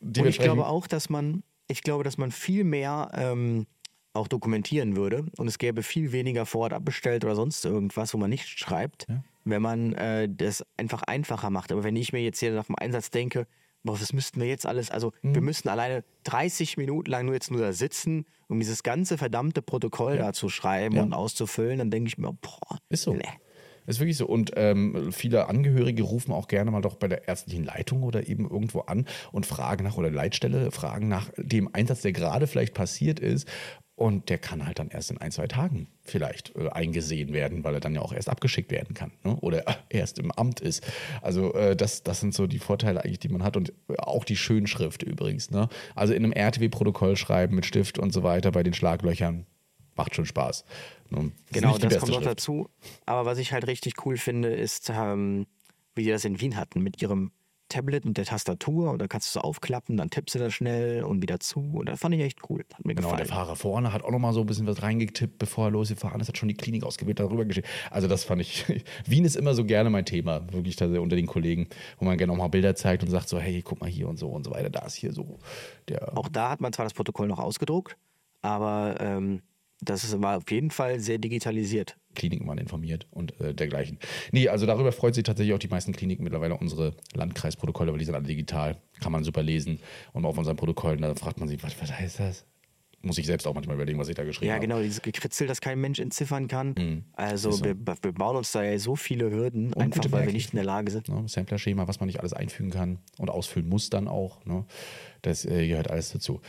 und ich glaube auch, dass man, ich glaube, dass man viel mehr ähm, auch dokumentieren würde und es gäbe viel weniger vorab abbestellt oder sonst irgendwas, wo man nicht schreibt, ja. wenn man äh, das einfach einfacher macht. Aber wenn ich mir jetzt hier nach dem Einsatz denke, boah, was müssten wir jetzt alles, also mhm. wir müssten alleine 30 Minuten lang nur jetzt nur da sitzen, um dieses ganze verdammte Protokoll ja. da zu schreiben ja. und auszufüllen, dann denke ich mir, boah, ist so. Nee. Ist wirklich so. Und ähm, viele Angehörige rufen auch gerne mal doch bei der ärztlichen Leitung oder eben irgendwo an und fragen nach, oder Leitstelle fragen nach dem Einsatz, der gerade vielleicht passiert ist. Und der kann halt dann erst in ein, zwei Tagen vielleicht äh, eingesehen werden, weil er dann ja auch erst abgeschickt werden kann ne? oder erst im Amt ist. Also äh, das, das sind so die Vorteile eigentlich, die man hat und auch die Schönschrift übrigens. Ne? Also in einem RTW-Protokoll schreiben mit Stift und so weiter bei den Schlaglöchern macht schon Spaß. Ne? Genau, das kommt noch dazu. Aber was ich halt richtig cool finde, ist, ähm, wie die das in Wien hatten mit ihrem Tablet und der Tastatur und dann kannst du es aufklappen, dann tippst du das schnell und wieder zu. Und das fand ich echt cool. Hat mir genau, gefallen. der Fahrer vorne hat auch noch mal so ein bisschen was reingetippt, bevor er losgefahren ist, hat schon die Klinik ausgewählt, darüber geschickt. Also das fand ich, [LAUGHS] Wien ist immer so gerne mein Thema, wirklich da unter den Kollegen, wo man gerne auch mal Bilder zeigt und sagt so, hey, guck mal hier und so und so weiter, da ist hier so der... Auch da hat man zwar das Protokoll noch ausgedruckt, aber ähm, das war auf jeden Fall sehr digitalisiert. Kliniken waren informiert und äh, dergleichen. Nee, also darüber freut sich tatsächlich auch die meisten Kliniken mittlerweile unsere Landkreisprotokolle, weil die sind alle digital, kann man super lesen. Und auf unseren Protokollen, da fragt man sich, was, was heißt das? Muss ich selbst auch manchmal überlegen, was ich da geschrieben habe. Ja, genau, dieses Gekritzel, das kein Mensch entziffern kann. Mhm, also so. wir, wir, bauen uns da ja so viele Hürden, und einfach weil wir nicht in der Lage sind. Ne, Sampler-Schema, was man nicht alles einfügen kann und ausfüllen muss dann auch. Ne? Das äh, gehört alles dazu.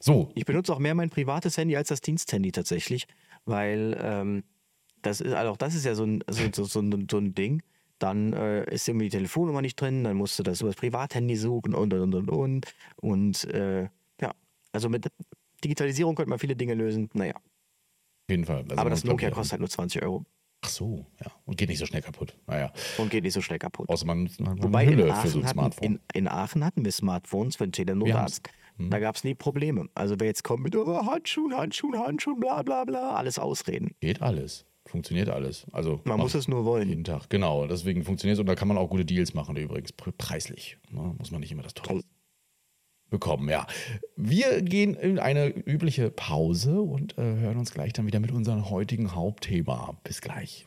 So. Ich benutze auch mehr mein privates Handy als das Diensthandy tatsächlich, weil ähm, das ist, also auch das ist ja so ein, so, so, so, so ein Ding. Dann äh, ist irgendwie die Telefonnummer nicht drin, dann musst du das über das Privathandy suchen und und und und. Und äh, ja, also mit Digitalisierung könnte man viele Dinge lösen. Naja. Auf jeden Fall. Also Aber das Nokia kostet halt nur 20 Euro. Ach so, ja. Und geht nicht so schnell kaputt. Naja. Und geht nicht so schnell kaputt. Außer man, man Wobei in Aachen, so ein hatten, in, in, Aachen hatten wir Smartphones für den Telenotarzt. Da gab es nie Probleme. Also wer jetzt kommt mit oh, Handschuhen, Handschuhen, Handschuhen, bla bla bla, alles ausreden. Geht alles. Funktioniert alles. Also man muss es nur wollen. Jeden Tag. Genau, deswegen funktioniert es und da kann man auch gute Deals machen übrigens. Preislich. Ne? Muss man nicht immer das Tolle bekommen, ja. Wir gehen in eine übliche Pause und äh, hören uns gleich dann wieder mit unserem heutigen Hauptthema. Bis gleich.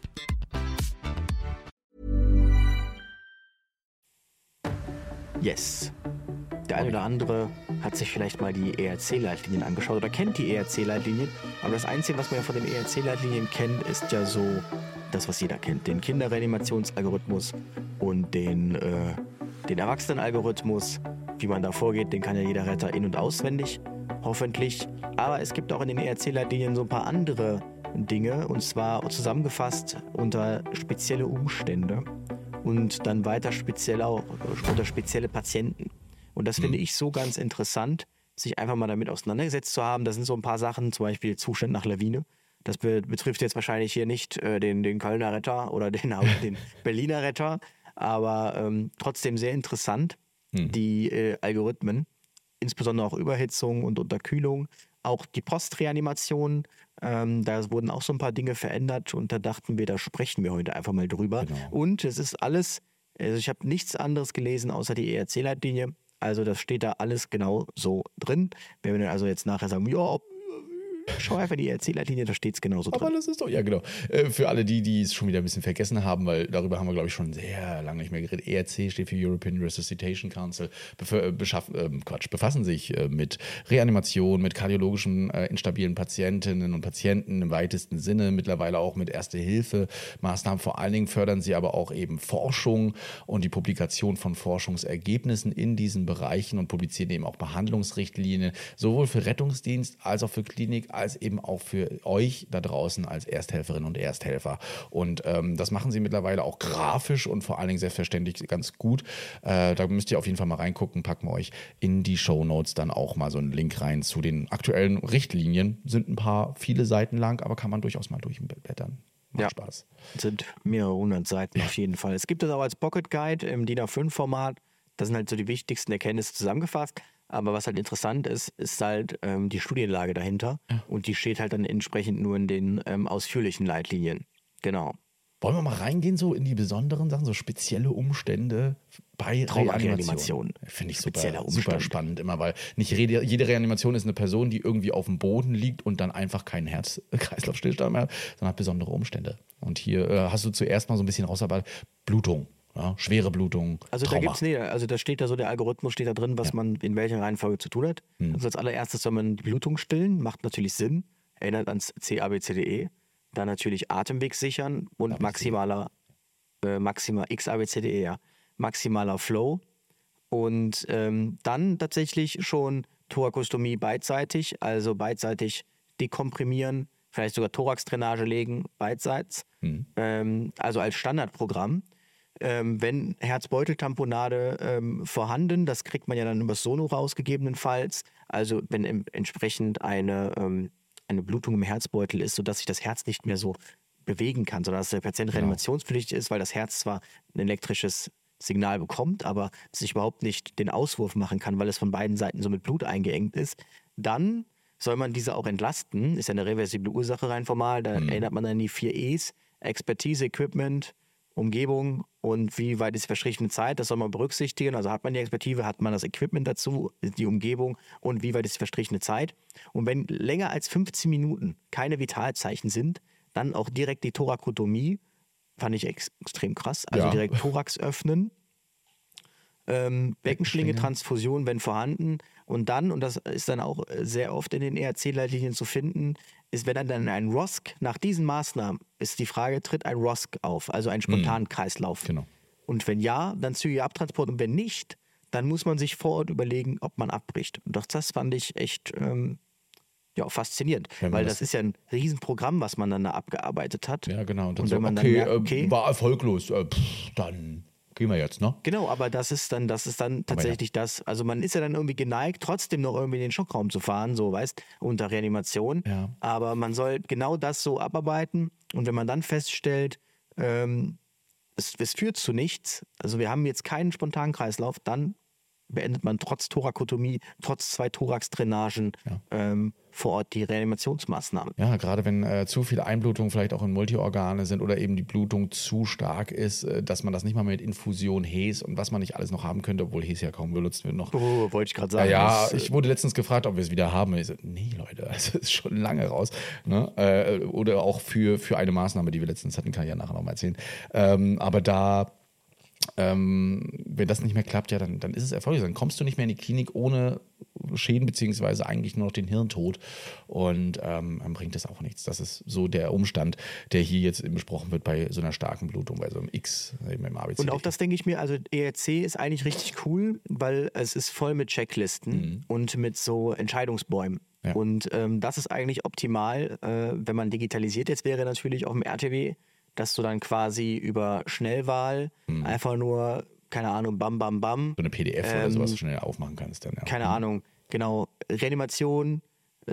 Yes. Der eine oder andere hat sich vielleicht mal die ERC-Leitlinien angeschaut oder kennt die ERC-Leitlinien. Aber das Einzige, was man ja von den ERC-Leitlinien kennt, ist ja so das, was jeder kennt. Den Kinderreanimationsalgorithmus und den, äh, den Erwachsenenalgorithmus. Wie man da vorgeht, den kann ja jeder Retter in- und auswendig, hoffentlich. Aber es gibt auch in den ERC-Leitlinien so ein paar andere Dinge, und zwar zusammengefasst unter spezielle Umstände und dann weiter speziell auch unter spezielle Patienten. Und das finde mhm. ich so ganz interessant, sich einfach mal damit auseinandergesetzt zu haben. Da sind so ein paar Sachen, zum Beispiel Zustand nach Lawine. Das be betrifft jetzt wahrscheinlich hier nicht äh, den, den Kölner Retter oder den, [LAUGHS] den Berliner Retter, aber ähm, trotzdem sehr interessant, mhm. die äh, Algorithmen, insbesondere auch Überhitzung und Unterkühlung, auch die Postreanimation, ähm, da wurden auch so ein paar Dinge verändert und da dachten wir, da sprechen wir heute einfach mal drüber. Genau. Und es ist alles Also ich habe nichts anderes gelesen außer die ERC-Leitlinie. Also das steht da alles genau so drin. Wenn wir dann also jetzt nachher sagen, ja, Schau einfach die Erzählerlinie, da steht es genauso drin. Aber das ist doch, ja genau. Äh, für alle die, die es schon wieder ein bisschen vergessen haben, weil darüber haben wir, glaube ich, schon sehr lange nicht mehr geredet. ERC steht für European Resuscitation Council, äh, Quatsch, befassen sich äh, mit Reanimation, mit kardiologischen äh, instabilen Patientinnen und Patienten im weitesten Sinne, mittlerweile auch mit Erste-Hilfe-Maßnahmen. Vor allen Dingen fördern sie aber auch eben Forschung und die Publikation von Forschungsergebnissen in diesen Bereichen und publizieren eben auch Behandlungsrichtlinien, sowohl für Rettungsdienst als auch für Klinik, als eben auch für euch da draußen als Ersthelferinnen und Ersthelfer. Und ähm, das machen sie mittlerweile auch grafisch und vor allen Dingen selbstverständlich ganz gut. Äh, da müsst ihr auf jeden Fall mal reingucken, packen wir euch in die Show Notes dann auch mal so einen Link rein zu den aktuellen Richtlinien. Sind ein paar, viele Seiten lang, aber kann man durchaus mal durchblättern. Macht ja, Spaß. Sind mehrere hundert Seiten auf jeden Fall. Es gibt es auch als Pocket Guide im DIN A5-Format. Das sind halt so die wichtigsten Erkenntnisse zusammengefasst. Aber was halt interessant ist, ist halt ähm, die Studienlage dahinter. Ja. Und die steht halt dann entsprechend nur in den ähm, ausführlichen Leitlinien. Genau. Wollen wir mal reingehen, so in die besonderen Sachen, so spezielle Umstände bei Reanimation? Finde ich super, super spannend immer, weil nicht jede, jede Reanimation ist eine Person, die irgendwie auf dem Boden liegt und dann einfach keinen Herz-Kreislauf-Stillstand [LAUGHS] mehr hat, sondern hat besondere Umstände. Und hier äh, hast du zuerst mal so ein bisschen rausarbeitet, Blutung. Ja, schwere Blutung. Also Trauma. da gibt's nee, also da steht da so der Algorithmus steht da drin, was ja. man in welcher Reihenfolge zu tun hat. Hm. Also als allererstes soll man die Blutung stillen, macht natürlich Sinn, erinnert ans CABCDE. Dann natürlich Atemweg sichern und ABCDE. maximaler äh, maximal XABCDE, ja, maximaler Flow und ähm, dann tatsächlich schon Thorakostomie beidseitig, also beidseitig dekomprimieren, vielleicht sogar Thoraxdrainage legen, beidseits, hm. ähm, also als Standardprogramm ähm, wenn Herzbeuteltamponade ähm, vorhanden, das kriegt man ja dann übers Sono raus gegebenenfalls, also wenn im, entsprechend eine, ähm, eine Blutung im Herzbeutel ist, sodass sich das Herz nicht mehr so bewegen kann, sondern dass der Patient genau. reanimationspflichtig ist, weil das Herz zwar ein elektrisches Signal bekommt, aber sich überhaupt nicht den Auswurf machen kann, weil es von beiden Seiten so mit Blut eingeengt ist, dann soll man diese auch entlasten. Ist ja eine reversible Ursache rein formal. Da mhm. erinnert man an die vier E's: Expertise, Equipment, Umgebung und wie weit ist die verstrichene Zeit, das soll man berücksichtigen. Also hat man die Expertise, hat man das Equipment dazu, die Umgebung und wie weit ist die verstrichene Zeit. Und wenn länger als 15 Minuten keine Vitalzeichen sind, dann auch direkt die Thorakotomie, fand ich ex extrem krass. Also ja. direkt Thorax öffnen, ähm, Beckenschlinge, Transfusion, wenn vorhanden. Und dann, und das ist dann auch sehr oft in den ERC-Leitlinien zu finden, ist, wenn dann ein ROSC, nach diesen Maßnahmen, ist die Frage, tritt ein ROSC auf, also ein Spontankreislauf. Genau. Und wenn ja, dann zügiger Abtransport. Und wenn nicht, dann muss man sich vor Ort überlegen, ob man abbricht. Und das, das fand ich echt ähm, ja, faszinierend, weil das, das, ist ja ein Riesenprogramm, was man dann da abgearbeitet hat. Ja, genau. Und, dann und wenn so, man okay, dann merkt, okay, äh, war erfolglos, äh, pff, dann gehen wir jetzt, ne? Genau, aber das ist dann, das ist dann tatsächlich ja. das. Also man ist ja dann irgendwie geneigt, trotzdem noch irgendwie in den Schockraum zu fahren, so weißt, unter Reanimation. Ja. Aber man soll genau das so abarbeiten. Und wenn man dann feststellt, ähm, es, es führt zu nichts, also wir haben jetzt keinen Spontankreislauf, dann beendet man trotz Thorakotomie, trotz zwei Thoraxdrainagen ja. ähm, vor Ort die Reanimationsmaßnahmen. Ja, gerade wenn äh, zu viele Einblutungen vielleicht auch in Multiorgane sind oder eben die Blutung zu stark ist, äh, dass man das nicht mal mit Infusion Hes und was man nicht alles noch haben könnte, obwohl Hes ja kaum benutzt wird noch. Oh, wollte ich gerade sagen. Ja, ja, ich wurde letztens gefragt, ob wir es wieder haben. Und ich so, nee, Leute, [LAUGHS] also ist schon lange raus. Ne? Äh, oder auch für, für eine Maßnahme, die wir letztens hatten, kann ich ja nachher noch mal erzählen. Ähm, aber da ähm, wenn das nicht mehr klappt, ja, dann, dann ist es erfolgreich. Dann kommst du nicht mehr in die Klinik ohne Schäden, beziehungsweise eigentlich nur noch den Hirntod. Und ähm, dann bringt das auch nichts. Das ist so der Umstand, der hier jetzt besprochen wird bei so einer starken Blutung, bei so einem X eben im ABC. Und auch das denke ich mir, also ERC ist eigentlich richtig cool, weil es ist voll mit Checklisten mhm. und mit so Entscheidungsbäumen. Ja. Und ähm, das ist eigentlich optimal, äh, wenn man digitalisiert. Jetzt wäre natürlich auf dem RTW dass du dann quasi über Schnellwahl mhm. einfach nur, keine Ahnung, bam, bam, bam. So eine PDF ähm, oder sowas schnell aufmachen kannst dann, ja. Keine mhm. Ahnung, genau. Reanimation,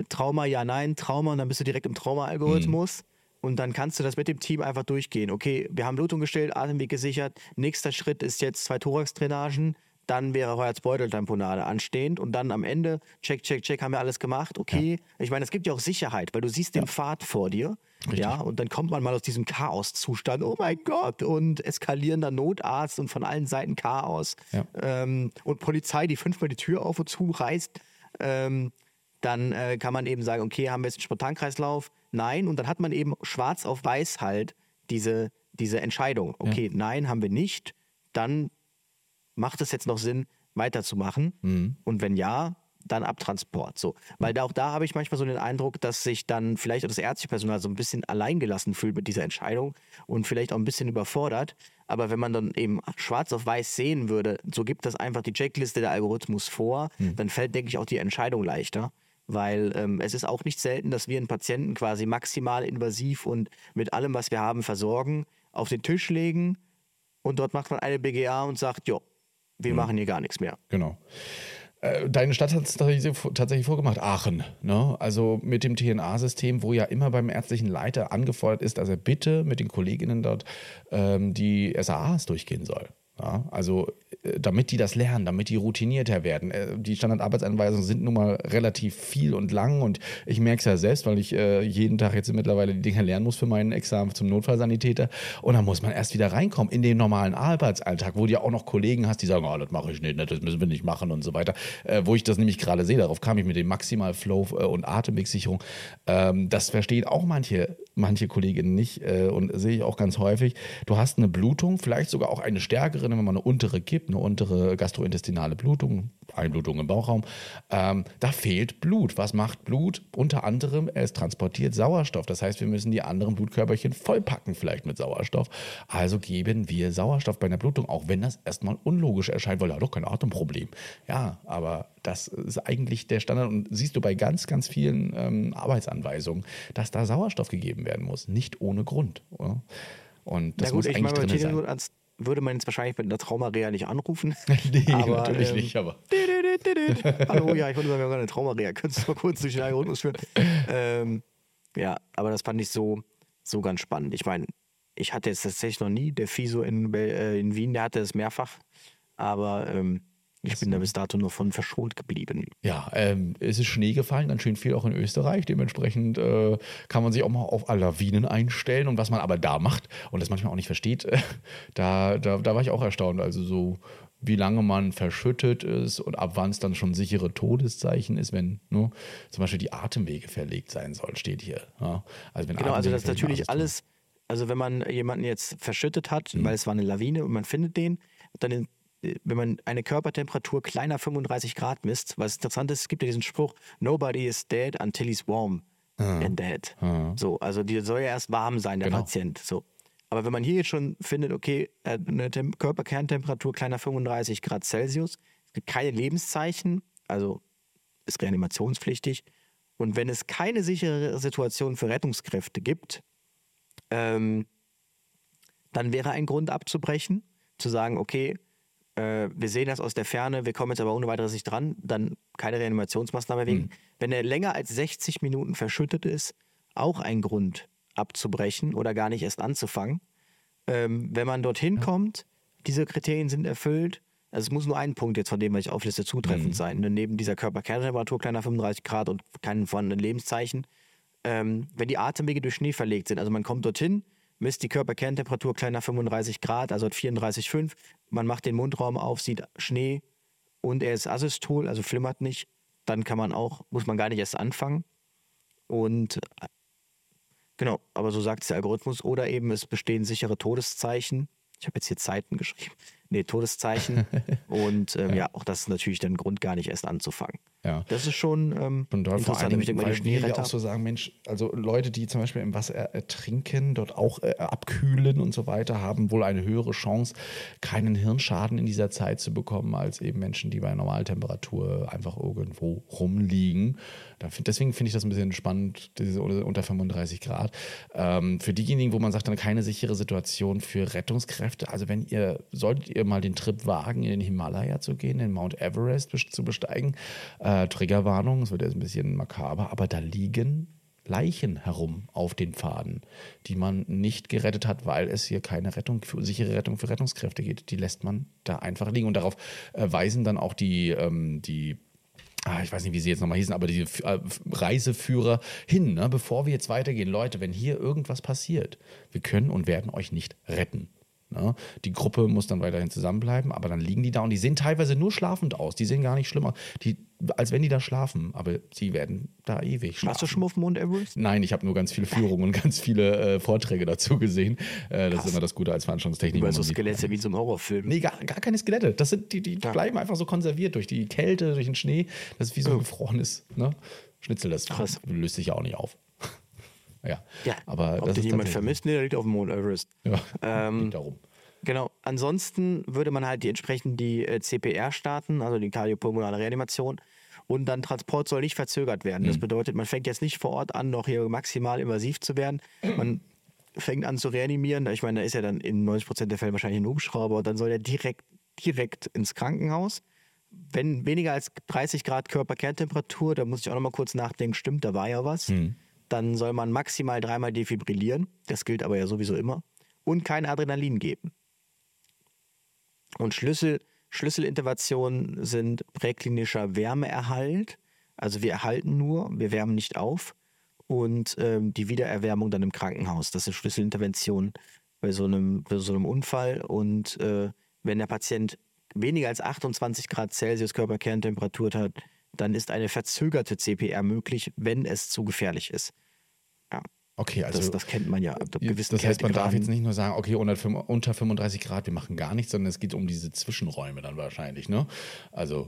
Trauma, ja, nein, Trauma und dann bist du direkt im Trauma-Algorithmus. Mhm. Und dann kannst du das mit dem Team einfach durchgehen. Okay, wir haben Blutung gestellt, Atemweg gesichert. Nächster Schritt ist jetzt zwei Thorax-Drainagen. Dann wäre Herzbeuteltamponade anstehend. Und dann am Ende, check, check, check, haben wir alles gemacht. Okay. Ja. Ich meine, es gibt ja auch Sicherheit, weil du siehst den ja. Pfad vor dir. Richtig. Ja, und dann kommt man mal aus diesem Chaoszustand, oh mein Gott, und eskalierender Notarzt und von allen Seiten Chaos ja. ähm, und Polizei, die fünfmal die Tür auf und zu reißt. Ähm, dann äh, kann man eben sagen, okay, haben wir jetzt einen Spontankreislauf? Nein. Und dann hat man eben schwarz auf weiß halt diese, diese Entscheidung. Okay, ja. nein, haben wir nicht. Dann macht es jetzt noch Sinn, weiterzumachen? Mhm. Und wenn ja, dann Abtransport. So. Weil da, auch da habe ich manchmal so den Eindruck, dass sich dann vielleicht auch das ärztliche Personal so ein bisschen alleingelassen fühlt mit dieser Entscheidung und vielleicht auch ein bisschen überfordert. Aber wenn man dann eben schwarz auf weiß sehen würde, so gibt das einfach die Checkliste der Algorithmus vor, mhm. dann fällt, denke ich, auch die Entscheidung leichter. Weil ähm, es ist auch nicht selten, dass wir einen Patienten quasi maximal invasiv und mit allem, was wir haben, versorgen, auf den Tisch legen und dort macht man eine BGA und sagt, jo, wir mhm. machen hier gar nichts mehr. Genau. Äh, deine Stadt hat es tatsächlich vorgemacht, Aachen. Ne? Also mit dem TNA-System, wo ja immer beim ärztlichen Leiter angefordert ist, dass er bitte mit den Kolleginnen dort ähm, die SAAs durchgehen soll. Ja, also äh, damit die das lernen, damit die routinierter werden. Äh, die Standardarbeitsanweisungen sind nun mal relativ viel und lang und ich merke es ja selbst, weil ich äh, jeden Tag jetzt mittlerweile die Dinge lernen muss für meinen Examen zum Notfallsanitäter und dann muss man erst wieder reinkommen in den normalen Arbeitsalltag, wo du ja auch noch Kollegen hast, die sagen, oh, das mache ich nicht, das müssen wir nicht machen und so weiter. Äh, wo ich das nämlich gerade sehe, darauf kam ich mit dem Maximal Flow äh, und Atemwegsicherung. Ähm, das verstehen auch manche, manche Kolleginnen nicht äh, und sehe ich auch ganz häufig. Du hast eine Blutung, vielleicht sogar auch eine stärkere wenn man eine untere gibt, eine untere gastrointestinale Blutung, Einblutung im Bauchraum. Ähm, da fehlt Blut. Was macht Blut? Unter anderem, es transportiert Sauerstoff. Das heißt, wir müssen die anderen Blutkörperchen vollpacken, vielleicht mit Sauerstoff. Also geben wir Sauerstoff bei einer Blutung, auch wenn das erstmal unlogisch erscheint, weil er doch kein Atemproblem. Ja, aber das ist eigentlich der Standard und siehst du bei ganz, ganz vielen ähm, Arbeitsanweisungen, dass da Sauerstoff gegeben werden muss, nicht ohne Grund. Oder? Und das gut, muss eigentlich ich meine, drin sein würde man jetzt wahrscheinlich mit einer Traumareha nicht anrufen. [LAUGHS] nee, aber, natürlich ähm, nicht, aber. [LAUGHS] Hallo, ja, ich wollte sagen, wir haben eine Traumareha. Könntest du mal kurz durch den Algorithmus führen? ähm, ja, aber das fand ich so, so ganz spannend. Ich meine, ich hatte jetzt tatsächlich noch nie, der FISO in, äh, in Wien, der hatte es mehrfach, aber ähm, ich bin da bis dato nur von verschont geblieben. Ja, ähm, es ist Schnee gefallen, ganz schön viel auch in Österreich. Dementsprechend äh, kann man sich auch mal auf Lawinen einstellen. Und was man aber da macht und das manchmal auch nicht versteht, äh, [LAUGHS] da, da, da war ich auch erstaunt. Also so, wie lange man verschüttet ist und ab wann es dann schon sichere Todeszeichen ist, wenn ne, zum Beispiel die Atemwege verlegt sein soll, steht hier. Ja? Also wenn genau, also das ist natürlich alles, also wenn man jemanden jetzt verschüttet hat, mhm. weil es war eine Lawine und man findet den, dann wenn man eine Körpertemperatur kleiner 35 Grad misst, was interessant ist, es gibt ja diesen Spruch, nobody is dead until he's warm ah. and dead. Ah. So, also die soll ja erst warm sein, der genau. Patient. So. Aber wenn man hier jetzt schon findet, okay, eine Tem Körperkerntemperatur kleiner 35 Grad Celsius, es gibt keine Lebenszeichen, also ist reanimationspflichtig. Und wenn es keine sichere Situation für Rettungskräfte gibt, ähm, dann wäre ein Grund abzubrechen, zu sagen, okay, äh, wir sehen das aus der Ferne, wir kommen jetzt aber ohne weiteres nicht dran, dann keine Reanimationsmaßnahme wegen. Mhm. Wenn er länger als 60 Minuten verschüttet ist, auch ein Grund abzubrechen oder gar nicht erst anzufangen. Ähm, wenn man dorthin ja. kommt, diese Kriterien sind erfüllt, also es muss nur ein Punkt jetzt von dem, was ich aufliste, zutreffend mhm. sein. Ne? Neben dieser Körperkerntemperatur kleiner 35 Grad und keinen vorhandenen Lebenszeichen. Ähm, wenn die Atemwege durch Schnee verlegt sind, also man kommt dorthin, misst die Körperkerntemperatur kleiner 35 Grad, also 34,5. Man macht den Mundraum auf, sieht Schnee und er ist asystol, also flimmert nicht. Dann kann man auch, muss man gar nicht erst anfangen. Und genau, aber so sagt es der Algorithmus. Oder eben es bestehen sichere Todeszeichen. Ich habe jetzt hier Zeiten geschrieben. Nee, Todeszeichen. [LAUGHS] und ähm, ja. ja. auch das ist natürlich dann Grund, gar nicht erst anzufangen. Ja. Das ist schon ähm, und dort interessant. Vor allem, ich denke mal, die wir auch so sagen, Mensch, also Leute, die zum Beispiel im Wasser ertrinken, dort auch äh, abkühlen und so weiter, haben wohl eine höhere Chance, keinen Hirnschaden in dieser Zeit zu bekommen, als eben Menschen, die bei Normaltemperatur einfach irgendwo rumliegen. deswegen finde ich das ein bisschen spannend, diese unter 35 Grad. Ähm, für diejenigen, wo man sagt, dann keine sichere Situation für Rettungskräfte. Also wenn ihr, solltet ihr mal den Trip wagen, in den Himalaya zu gehen, den Mount Everest zu besteigen, äh, Triggerwarnung, es wird jetzt ein bisschen makaber, aber da liegen Leichen herum auf den Pfaden, die man nicht gerettet hat, weil es hier keine Rettung, für, sichere Rettung für Rettungskräfte geht. Die lässt man da einfach liegen. Und darauf äh, weisen dann auch die, ähm, die ah, ich weiß nicht, wie sie jetzt nochmal hießen, aber diese äh, Reiseführer hin, ne? bevor wir jetzt weitergehen. Leute, wenn hier irgendwas passiert, wir können und werden euch nicht retten. Ne? Die Gruppe muss dann weiterhin zusammenbleiben, aber dann liegen die da und die sehen teilweise nur schlafend aus. Die sehen gar nicht schlimm aus. Die, als wenn die da schlafen, aber sie werden da ewig schlafen. Warst du schon auf Mount Everest? Nein, ich habe nur ganz viele Führungen und ganz viele äh, Vorträge dazu gesehen. Äh, das ist immer das Gute als Veranstaltungstechnik. Über so Skelette wie einem Horrorfilm. Nee, gar, gar keine Skelette. Das sind, die, die ja. bleiben einfach so konserviert durch die Kälte, durch den Schnee. Das ist wie so ein oh. gefrorenes ne? Schnitzel. Das Krass. löst sich ja auch nicht auf. Ja. ja. Aber Ob das jemand vermisst? Nee, der liegt auf dem Mount Everest. Ja, ähm, darum. Genau. Ansonsten würde man halt die entsprechend die äh, CPR starten, also die kardiopulmonale Reanimation. Und dann Transport soll nicht verzögert werden. Mhm. Das bedeutet, man fängt jetzt nicht vor Ort an, noch hier maximal invasiv zu werden. Man fängt an zu reanimieren. Ich meine, da ist ja dann in 90 Prozent der Fälle wahrscheinlich ein Hubschrauber. Und dann soll er direkt, direkt ins Krankenhaus. Wenn weniger als 30 Grad Körperkerntemperatur, da muss ich auch noch mal kurz nachdenken, stimmt, da war ja was. Mhm. Dann soll man maximal dreimal defibrillieren. Das gilt aber ja sowieso immer. Und kein Adrenalin geben. Und Schlüssel, Schlüsselinterventionen sind präklinischer Wärmeerhalt. Also wir erhalten nur, wir wärmen nicht auf. Und ähm, die Wiedererwärmung dann im Krankenhaus. Das ist Schlüsselintervention bei so einem, bei so einem Unfall. Und äh, wenn der Patient weniger als 28 Grad Celsius Körperkerntemperatur hat, dann ist eine verzögerte CPR möglich, wenn es zu gefährlich ist. Okay, also das, das kennt man ja. Das heißt, man darf jetzt nicht nur sagen, okay, unter, unter 35 Grad, wir machen gar nichts, sondern es geht um diese Zwischenräume dann wahrscheinlich, ne? Also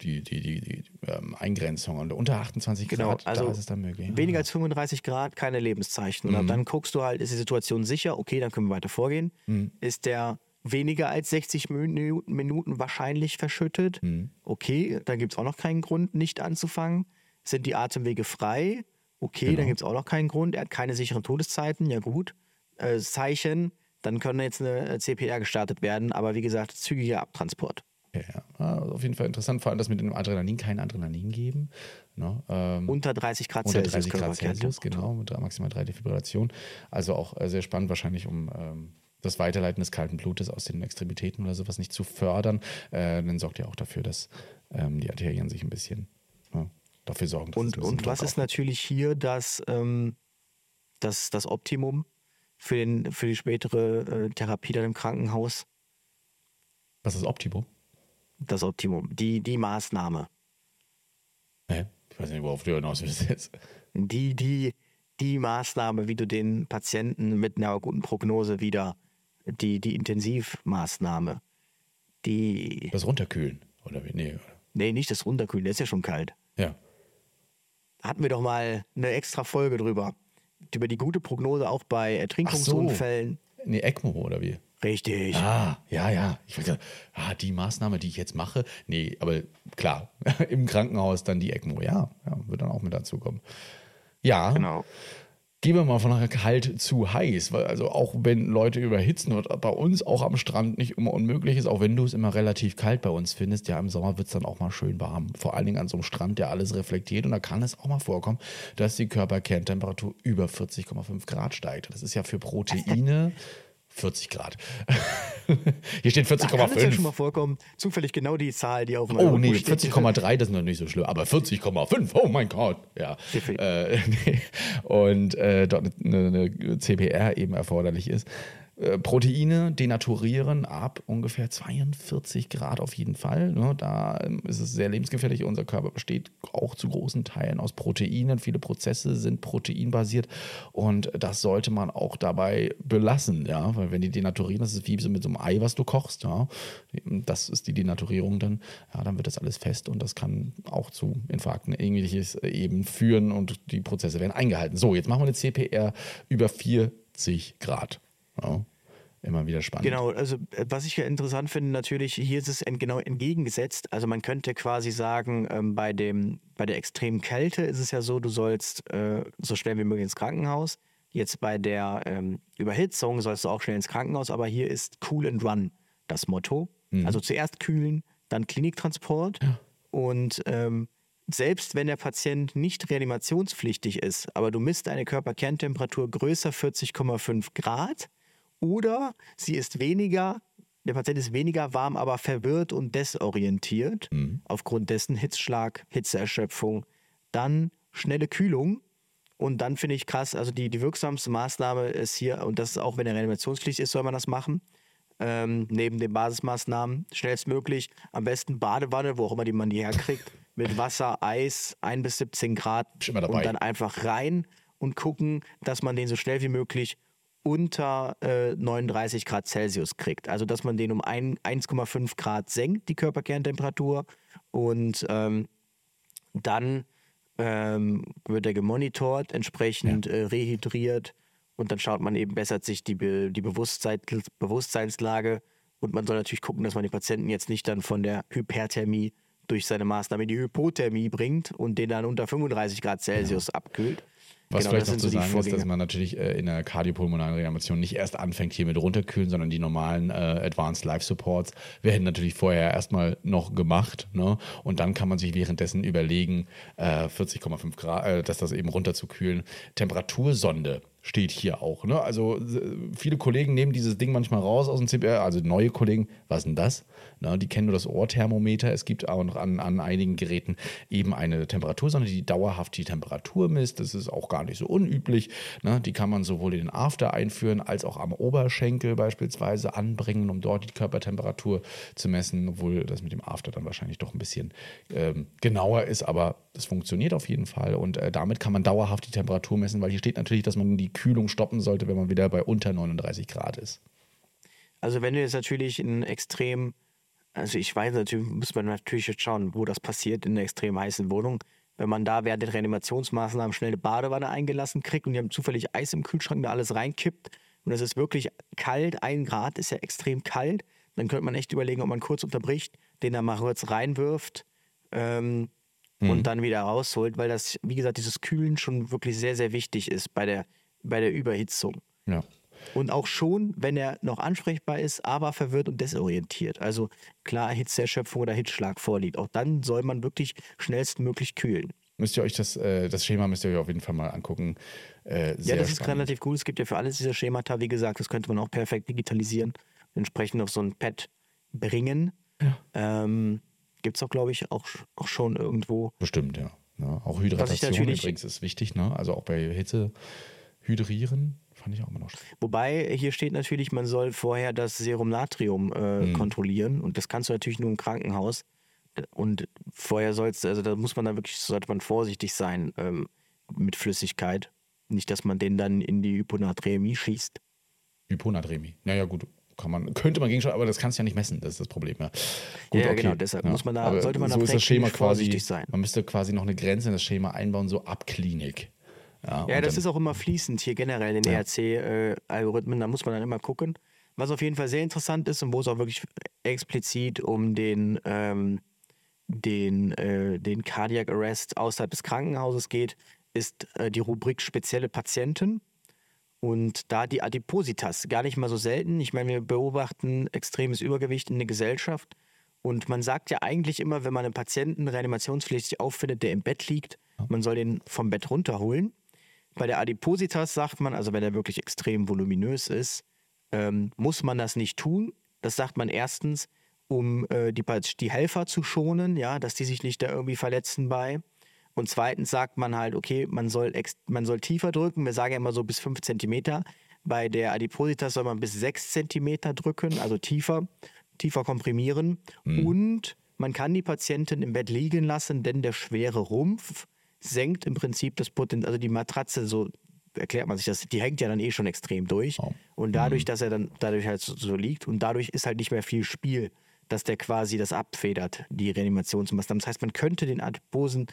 die, die, die, die ähm, Eingrenzung. Und unter 28 genau, Grad, also da ist es dann möglich. Weniger als 35 Grad, keine Lebenszeichen. Und mhm. dann guckst du halt, ist die Situation sicher? Okay, dann können wir weiter vorgehen. Mhm. Ist der weniger als 60 Minuten wahrscheinlich verschüttet? Mhm. Okay, dann gibt es auch noch keinen Grund, nicht anzufangen. Sind die Atemwege frei? Okay, genau. dann gibt es auch noch keinen Grund. Er hat keine sicheren Todeszeiten. Ja, gut. Äh, Zeichen, dann könnte jetzt eine äh, CPR gestartet werden. Aber wie gesagt, zügiger Abtransport. Ja, ja. auf jeden Fall interessant, vor allem, dass mit dem Adrenalin kein Adrenalin geben. Ne? Ähm, unter 30 Grad unter Celsius. Unter 30 Grad Celsius, genau, mit maximal drei Defibrillation. Also auch äh, sehr spannend, wahrscheinlich um ähm, das Weiterleiten des kalten Blutes aus den Extremitäten oder sowas nicht zu fördern. Äh, dann sorgt ja auch dafür, dass ähm, die Arterien sich ein bisschen ne, dafür sorgen. und und was ist natürlich hier das, ähm, das, das Optimum für, den, für die spätere äh, Therapie dann im Krankenhaus? Was ist das Optimum? Das Optimum, die, die Maßnahme. Hä? Ich weiß nicht, worauf du hinaus willst jetzt. Die, die, die Maßnahme, wie du den Patienten mit einer guten Prognose wieder, die, die Intensivmaßnahme, die. Das Runterkühlen, oder wie? Nee. Nee, nicht das Runterkühlen, der ist ja schon kalt. Ja hatten wir doch mal eine extra Folge drüber. Über die gute Prognose auch bei Ertrinkungsunfällen. So. Nee, ECMO oder wie? Richtig. Ah, ja, ja. Ich weiß ah, die Maßnahme, die ich jetzt mache. Nee, aber klar, [LAUGHS] im Krankenhaus dann die ECMO, ja, ja, wird dann auch mit dazu kommen. Ja. Genau. Gehen wir mal von kalt zu heiß, weil also auch wenn Leute überhitzen, was bei uns auch am Strand nicht immer unmöglich ist, auch wenn du es immer relativ kalt bei uns findest, ja im Sommer wird es dann auch mal schön warm. Vor allen Dingen an so einem Strand, der alles reflektiert und da kann es auch mal vorkommen, dass die Körperkerntemperatur über 40,5 Grad steigt. Das ist ja für Proteine 40 Grad. [LAUGHS] Hier steht 40,5. Kann es ja schon mal vorkommen. Zufällig genau die Zahl, die auf meinem Oh nee, 40,3, das ist noch nicht so schlimm. Aber 40,5, oh mein Gott. Ja. Äh, [LAUGHS] nee. Und äh, dort eine, eine CPR eben erforderlich ist. Äh, Proteine denaturieren ab ungefähr 42 Grad auf jeden Fall. Ne? Da ähm, ist es sehr lebensgefährlich. Unser Körper besteht auch zu großen Teilen aus Proteinen. Viele Prozesse sind proteinbasiert und das sollte man auch dabei belassen. Ja? Weil wenn die denaturieren, das ist wie mit so einem Ei, was du kochst. Ja? Das ist die Denaturierung dann. Ja, dann wird das alles fest und das kann auch zu Infarkten ähnliches eben führen und die Prozesse werden eingehalten. So, jetzt machen wir eine CPR über 40 Grad. Ja, immer wieder spannend. Genau, also äh, was ich ja interessant finde, natürlich, hier ist es genau entgegengesetzt. Also man könnte quasi sagen, ähm, bei, dem, bei der extremen Kälte ist es ja so, du sollst äh, so schnell wie möglich ins Krankenhaus. Jetzt bei der ähm, Überhitzung sollst du auch schnell ins Krankenhaus, aber hier ist Cool and Run das Motto. Mhm. Also zuerst kühlen, dann Kliniktransport ja. und ähm, selbst wenn der Patient nicht reanimationspflichtig ist, aber du misst eine Körperkerntemperatur größer 40,5 Grad, oder sie ist weniger der Patient ist weniger warm, aber verwirrt und desorientiert, mhm. aufgrund dessen Hitzschlag, Hitzeerschöpfung, dann schnelle Kühlung. Und dann finde ich krass, also die, die wirksamste Maßnahme ist hier, und das ist auch, wenn er Reanimationspflicht ist, soll man das machen, ähm, neben den Basismaßnahmen, schnellstmöglich, am besten Badewanne, wo auch immer die man die herkriegt, [LAUGHS] mit Wasser, Eis, 1 bis 17 Grad und dann einfach rein und gucken, dass man den so schnell wie möglich unter äh, 39 Grad Celsius kriegt. Also dass man den um 1,5 Grad senkt, die Körperkerntemperatur. Und ähm, dann ähm, wird er gemonitort, entsprechend ja. äh, rehydriert und dann schaut man eben, bessert sich die, Be die Bewusstsein Bewusstseinslage. Und man soll natürlich gucken, dass man den Patienten jetzt nicht dann von der Hyperthermie durch seine Maßnahme in die Hypothermie bringt und den dann unter 35 Grad Celsius ja. abkühlt. Was genau, vielleicht noch zu so sagen ist, dass man natürlich äh, in der kardiopulmonalen Reanimation nicht erst anfängt, hier mit runterkühlen, sondern die normalen äh, Advanced Life Supports werden natürlich vorher erstmal noch gemacht. Ne? Und dann kann man sich währenddessen überlegen, äh, 40,5 Grad, äh, dass das eben runterzukühlen. Temperatursonde steht hier auch. Ne? Also viele Kollegen nehmen dieses Ding manchmal raus aus dem CPR, also neue Kollegen, was ist denn das? Na, die kennen nur das Ohrthermometer. Es gibt auch noch an, an einigen Geräten eben eine Temperatursonde, die dauerhaft die Temperatur misst. Das ist auch gar nicht so unüblich. Ne? Die kann man sowohl in den After einführen, als auch am Oberschenkel beispielsweise anbringen, um dort die Körpertemperatur zu messen, obwohl das mit dem After dann wahrscheinlich doch ein bisschen ähm, genauer ist, aber das funktioniert auf jeden Fall und äh, damit kann man dauerhaft die Temperatur messen, weil hier steht natürlich, dass man die Kühlung stoppen sollte, wenn man wieder bei unter 39 Grad ist. Also wenn du jetzt natürlich in extrem, also ich weiß natürlich, muss man natürlich jetzt schauen, wo das passiert in einer extrem heißen Wohnung. Wenn man da während der Reanimationsmaßnahmen schnell eine Badewanne eingelassen kriegt und die haben zufällig Eis im Kühlschrank, da alles reinkippt und es ist wirklich kalt, ein Grad ist ja extrem kalt, dann könnte man echt überlegen, ob man kurz unterbricht, den da mal kurz reinwirft ähm, mhm. und dann wieder rausholt, weil das, wie gesagt, dieses Kühlen schon wirklich sehr, sehr wichtig ist bei der bei der Überhitzung. Ja. Und auch schon, wenn er noch ansprechbar ist, aber verwirrt und desorientiert. Also klar, Hitzeerschöpfung oder Hitzschlag vorliegt. Auch dann soll man wirklich schnellstmöglich kühlen. Müsst ihr euch das, äh, das Schema müsst ihr euch auf jeden Fall mal angucken. Äh, ja, das ist relativ gut. Es gibt ja für alles diese Schemata, wie gesagt, das könnte man auch perfekt digitalisieren, entsprechend auf so ein Pad bringen. Ja. Ähm, Gibt es auch, glaube ich, auch, auch schon irgendwo. Bestimmt, ja. ja auch Hydratation übrigens ist wichtig, ne? Also auch bei Hitze hydrieren. Fand ich auch immer noch schön. Wobei hier steht natürlich, man soll vorher das Serum Natrium äh, mhm. kontrollieren und das kannst du natürlich nur im Krankenhaus. Und vorher sollst also da muss man dann wirklich, sollte man vorsichtig sein ähm, mit Flüssigkeit. Nicht, dass man den dann in die Hyponatremie schießt. Hyponatremie. Naja, gut. Kann man, könnte man gegenschauen, aber das kannst du ja nicht messen, das ist das Problem. Ja, Gut, ja okay. genau, deshalb ja. muss man da, sollte man so da ist das Schema quasi, sein. Man müsste quasi noch eine Grenze in das Schema einbauen, so ab Klinik. Ja, ja das ist auch immer fließend hier generell in den ja. ERC-Algorithmen. Da muss man dann immer gucken. Was auf jeden Fall sehr interessant ist und wo es auch wirklich explizit um den, ähm, den, äh, den Cardiac Arrest außerhalb des Krankenhauses geht, ist äh, die Rubrik spezielle Patienten. Und da die Adipositas gar nicht mal so selten. Ich meine, wir beobachten extremes Übergewicht in der Gesellschaft. Und man sagt ja eigentlich immer, wenn man einen Patienten reanimationspflichtig auffindet, der im Bett liegt, man soll den vom Bett runterholen. Bei der Adipositas sagt man, also wenn er wirklich extrem voluminös ist, ähm, muss man das nicht tun. Das sagt man erstens, um äh, die, die Helfer zu schonen, ja, dass die sich nicht da irgendwie verletzen bei. Und zweitens sagt man halt, okay, man soll, man soll tiefer drücken. Wir sagen ja immer so bis 5 cm. Bei der Adipositas soll man bis 6 cm drücken, also tiefer, tiefer komprimieren. Mhm. Und man kann die Patientin im Bett liegen lassen, denn der schwere Rumpf senkt im Prinzip das Potenzial, also die Matratze, so erklärt man sich das, die hängt ja dann eh schon extrem durch. Oh. Und dadurch, mhm. dass er dann dadurch halt so, so, liegt und dadurch ist halt nicht mehr viel Spiel, dass der quasi das abfedert, die Reanimationsmaßnahmen. Das heißt, man könnte den adiposen,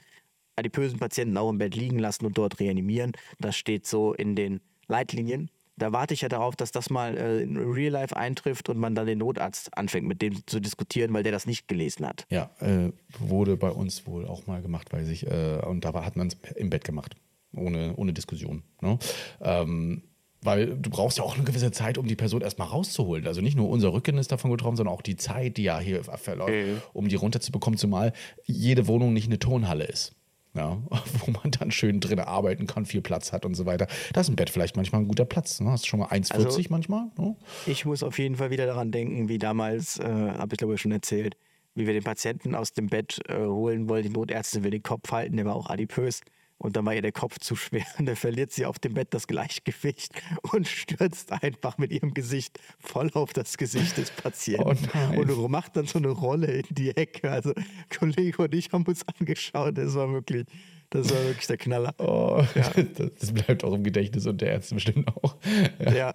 adipösen Patienten auch im Bett liegen lassen und dort reanimieren. Das steht so in den Leitlinien da warte ich ja darauf, dass das mal äh, in Real Life eintrifft und man dann den Notarzt anfängt, mit dem zu diskutieren, weil der das nicht gelesen hat. Ja, äh, wurde bei uns wohl auch mal gemacht, weiß ich. Äh, und da hat man es im Bett gemacht. Ohne, ohne Diskussion. Ne? Ähm, weil du brauchst ja auch eine gewisse Zeit, um die Person erstmal rauszuholen. Also nicht nur unser Rücken ist davon getroffen, sondern auch die Zeit, die ja hier verläuft, mhm. um die runterzubekommen, zumal jede Wohnung nicht eine Tonhalle ist. Ja, [LAUGHS] wo man dann schön drin arbeiten kann, viel Platz hat und so weiter. Da ist ein Bett vielleicht manchmal ein guter Platz. Ne? Hast schon mal 1,40 also, manchmal? Ne? Ich muss auf jeden Fall wieder daran denken, wie damals, äh, habe ich glaube ich schon erzählt, wie wir den Patienten aus dem Bett äh, holen wollen. Die Notärztin will den Kopf halten, der war auch adipös. Und dann war ihr der Kopf zu schwer [LAUGHS] und dann verliert sie auf dem Bett das Gleichgewicht und stürzt einfach mit ihrem Gesicht voll auf das Gesicht des Patienten oh und macht dann so eine Rolle in die Ecke. Also Kollege und ich haben uns angeschaut, das war wirklich, das war wirklich der Knaller. Oh, ja. [LAUGHS] Das bleibt auch im Gedächtnis und der Ärzte bestimmt auch. Ja, ja.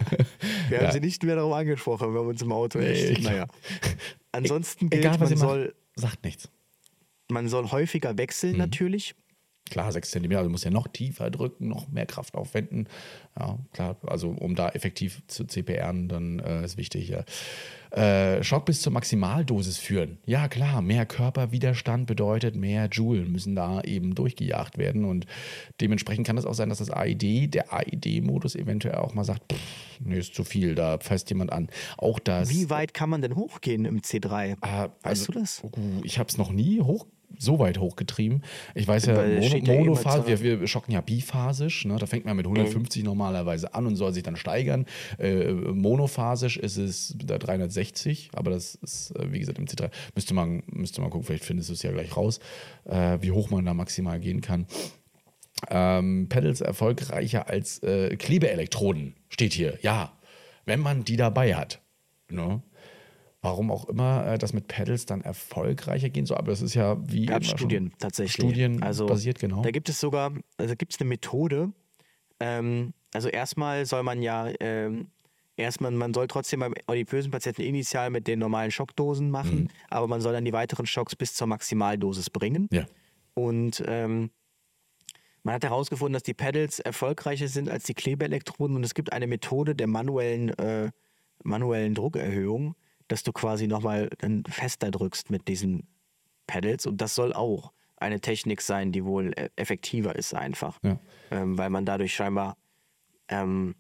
wir haben ja. sie nicht mehr darauf angesprochen, wir haben uns im Auto nee, echt, naja. [LAUGHS] Ansonsten gilt, Egal, man soll... Sagt nichts. Man soll häufiger wechseln mhm. natürlich. Klar, 6 cm, also muss ja noch tiefer drücken, noch mehr Kraft aufwenden. Ja, klar, also um da effektiv zu CPRen, dann äh, ist wichtig, ja. Äh, Schock bis zur Maximaldosis führen. Ja, klar, mehr Körperwiderstand bedeutet mehr Joule müssen da eben durchgejagt werden und dementsprechend kann es auch sein, dass das AED, der AED-Modus eventuell auch mal sagt, pff, nee, ist zu viel, da fasst jemand an. Auch das. Wie weit kann man denn hochgehen im C3? Äh, weißt also, du das? Ich habe es noch nie hoch so weit hochgetrieben. Ich weiß ja, Mono, Monophase, wir, wir schocken ja biphasisch, ne? da fängt man mit 150 mhm. normalerweise an und soll sich dann steigern. Äh, monophasisch ist es da 360, aber das ist, äh, wie gesagt, im C3 müsste man, müsste man gucken, vielleicht findest du es ja gleich raus, äh, wie hoch man da maximal gehen kann. Ähm, Pedals erfolgreicher als äh, Klebeelektroden, steht hier. Ja, wenn man die dabei hat. Ne? Warum auch immer äh, das mit Pedals dann erfolgreicher gehen soll. Aber das ist ja wie. Gab Studien tatsächlich. Studien also, basiert, genau. Da gibt es sogar, also gibt es eine Methode. Ähm, also erstmal soll man ja, ähm, erstmal, man soll trotzdem beim adipösen Patienten initial mit den normalen Schockdosen machen, mhm. aber man soll dann die weiteren Schocks bis zur Maximaldosis bringen. Ja. Und ähm, man hat herausgefunden, dass die Pedals erfolgreicher sind als die Klebeelektroden und es gibt eine Methode der manuellen, äh, manuellen Druckerhöhung dass du quasi nochmal fester drückst mit diesen Pedals. Und das soll auch eine Technik sein, die wohl e-, effektiver ist einfach. Ja. Ähm, weil man dadurch scheinbar ähm,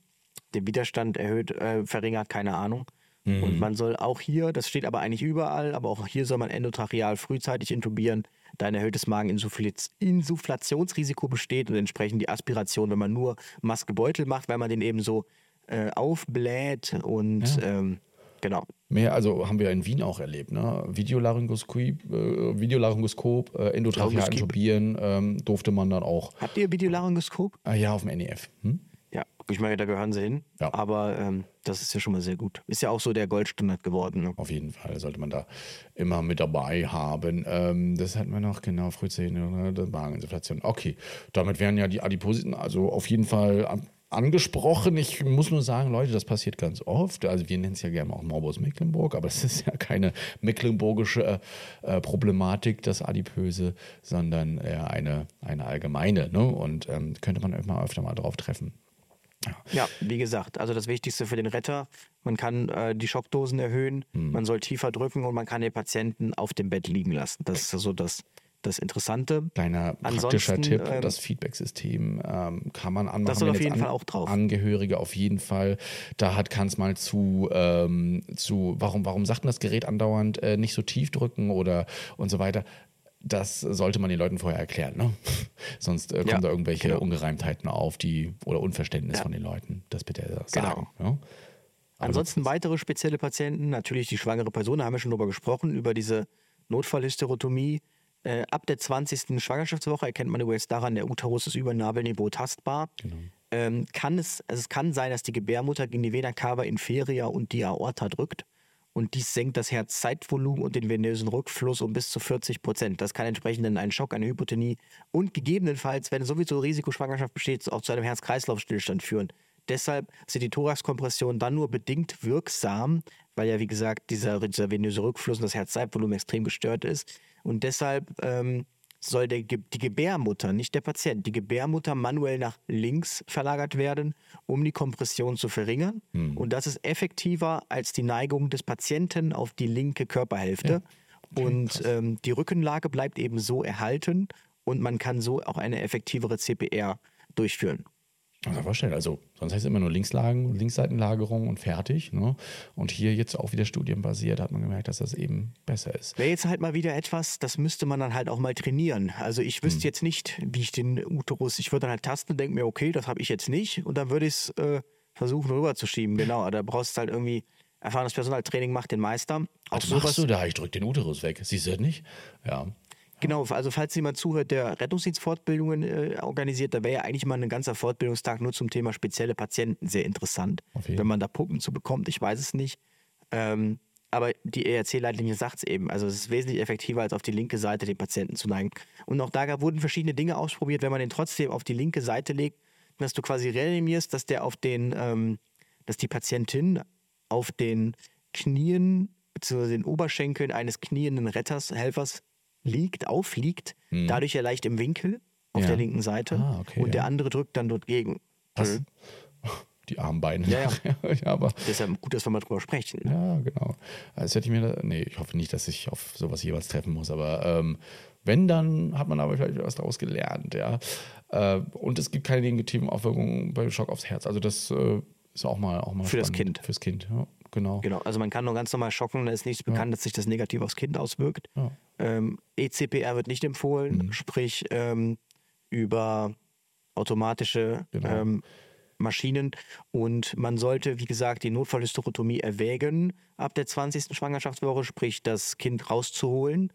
den Widerstand erhöht, äh, verringert, keine Ahnung. Mhm. Und man soll auch hier, das steht aber eigentlich überall, aber auch hier soll man endotracheal frühzeitig intubieren, da ein erhöhtes Mageninsufflationsrisiko besteht und entsprechend die Aspiration, wenn man nur Maskebeutel macht, weil man den eben so äh, aufbläht und ja. ähm, Genau. Mehr, also haben wir in Wien auch erlebt, ne? Videolaryngoskop, äh, Videolaryngoskop äh, endotracheal intubieren ähm, durfte man dann auch. Habt ihr Videolaryngoskop? Äh, ja, auf dem NEF. Hm? Ja, ich meine, da gehören sie hin. Ja. Aber ähm, das ist ja schon mal sehr gut. Ist ja auch so der Goldstandard geworden. Ne? Auf jeden Fall sollte man da immer mit dabei haben. Ähm, das hatten wir noch, genau, Frühzeichen, ne? Mageninflation. Okay, damit wären ja die Adipositen also auf jeden Fall angesprochen. Ich muss nur sagen, Leute, das passiert ganz oft. Also wir nennen es ja gerne auch Morbus Mecklenburg, aber es ist ja keine mecklenburgische äh, Problematik, das Adipöse, sondern eher eine, eine allgemeine. Ne? Und ähm, könnte man immer öfter mal drauf treffen. Ja. wie gesagt, also das Wichtigste für den Retter, man kann äh, die Schockdosen erhöhen, hm. man soll tiefer drücken und man kann den Patienten auf dem Bett liegen lassen. Das ist so das das Interessante. Kleiner praktischer Tipp, ähm, das Feedback-System ähm, kann man anmachen. Das soll auf jeden Fall auch drauf. Angehörige auf jeden Fall. Da hat kann es mal zu, ähm, zu warum, warum sagt man das Gerät andauernd äh, nicht so tief drücken oder und so weiter. Das sollte man den Leuten vorher erklären, ne? [LAUGHS] Sonst äh, kommen ja, da irgendwelche genau. Ungereimtheiten auf, die oder Unverständnis ja. von den Leuten. Das bitte sagen. Genau. Ja? Ansonsten weitere spezielle Patienten, natürlich die schwangere Person, da haben wir schon drüber gesprochen, über diese Notfallhysterotomie äh, ab der 20. Schwangerschaftswoche erkennt man übrigens daran, der Uterus ist über Nabelniveau tastbar. Genau. Ähm, kann es, also es kann sein, dass die Gebärmutter gegen die Vena cava inferia und die Aorta drückt. Und dies senkt das Herzzeitvolumen und den venösen Rückfluss um bis zu 40 Prozent. Das kann entsprechend in einen Schock, eine Hypotonie und gegebenenfalls, wenn sowieso Risikoschwangerschaft besteht, auch zu einem Herz-Kreislauf-Stillstand führen. Deshalb sind die Thoraxkompressionen dann nur bedingt wirksam, weil ja, wie gesagt, dieser, dieser venöse Rückfluss und das Herzzeitvolumen extrem gestört ist. Und deshalb ähm, soll der, die Gebärmutter, nicht der Patient, die Gebärmutter manuell nach links verlagert werden, um die Kompression zu verringern. Hm. Und das ist effektiver als die Neigung des Patienten auf die linke Körperhälfte. Ja. Und ähm, die Rückenlage bleibt eben so erhalten und man kann so auch eine effektivere CPR durchführen. Also vorstellen, also sonst heißt es immer nur Linkslagen, Linksseitenlagerung und fertig. Ne? Und hier jetzt auch wieder studienbasiert hat man gemerkt, dass das eben besser ist. Wäre jetzt halt mal wieder etwas, das müsste man dann halt auch mal trainieren. Also ich wüsste hm. jetzt nicht, wie ich den Uterus, ich würde dann halt tasten und denke mir, okay, das habe ich jetzt nicht. Und dann würde ich es äh, versuchen rüberzuschieben. Genau, da brauchst du halt irgendwie erfahrenes Personaltraining macht den Meister. Auch Was machst du da? Ich drücke den Uterus weg. Siehst du das nicht? Ja. Genau, also falls jemand zuhört, der Rettungsdienstfortbildungen äh, organisiert, da wäre ja eigentlich mal ein ganzer Fortbildungstag nur zum Thema spezielle Patienten sehr interessant. Wenn man da Puppen zu bekommt, ich weiß es nicht. Ähm, aber die ERC-Leitlinie sagt es eben. Also es ist wesentlich effektiver, als auf die linke Seite den Patienten zu neigen. Und auch da wurden verschiedene Dinge ausprobiert, wenn man den trotzdem auf die linke Seite legt, dass du quasi reanimierst, dass der auf den, ähm, dass die Patientin auf den Knien bzw. den Oberschenkeln eines knienden Retters, Helfers liegt, aufliegt, hm. dadurch ja leicht im Winkel auf ja. der linken Seite ah, okay, und ja. der andere drückt dann dort gegen. Was? [LAUGHS] Die Armbeine. Ja, ja. [LAUGHS] ja, aber Deshalb gut, dass wir mal drüber sprechen. Ja, genau. Das hätte ich mir, nee, ich hoffe nicht, dass ich auf sowas jeweils treffen muss, aber ähm, wenn, dann hat man aber vielleicht was daraus gelernt, ja. Äh, und es gibt keine negativen Auswirkungen beim Schock aufs Herz. Also das äh, ist auch mal, auch mal Für spannend. das Kind. Fürs Kind, ja genau. Genau, also man kann nur ganz normal schocken, da ist nichts ja. bekannt, dass sich das negativ aufs Kind auswirkt. Ja. Ähm, ECPR wird nicht empfohlen, mhm. sprich ähm, über automatische genau. ähm, Maschinen. Und man sollte, wie gesagt, die Notfallhysterotomie erwägen ab der 20. Schwangerschaftswoche, sprich das Kind rauszuholen.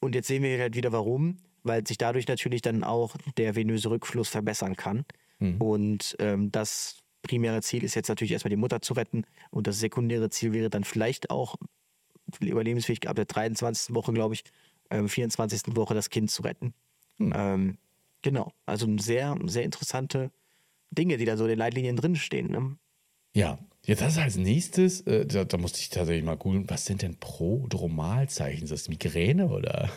Und jetzt sehen wir halt wieder warum, weil sich dadurch natürlich dann auch der venöse Rückfluss verbessern kann. Mhm. Und ähm, das primäre Ziel ist jetzt natürlich erstmal die Mutter zu retten und das sekundäre Ziel wäre dann vielleicht auch überlebensfähig ab der 23. Woche, glaube ich, äh, 24. Woche das Kind zu retten. Hm. Ähm, genau, also sehr, sehr interessante Dinge, die da so in den Leitlinien drinstehen. Ne? Ja, jetzt hast du als nächstes, äh, da, da, musste ich tatsächlich mal googeln, was sind denn Prodromalzeichen? Ist das Migräne oder?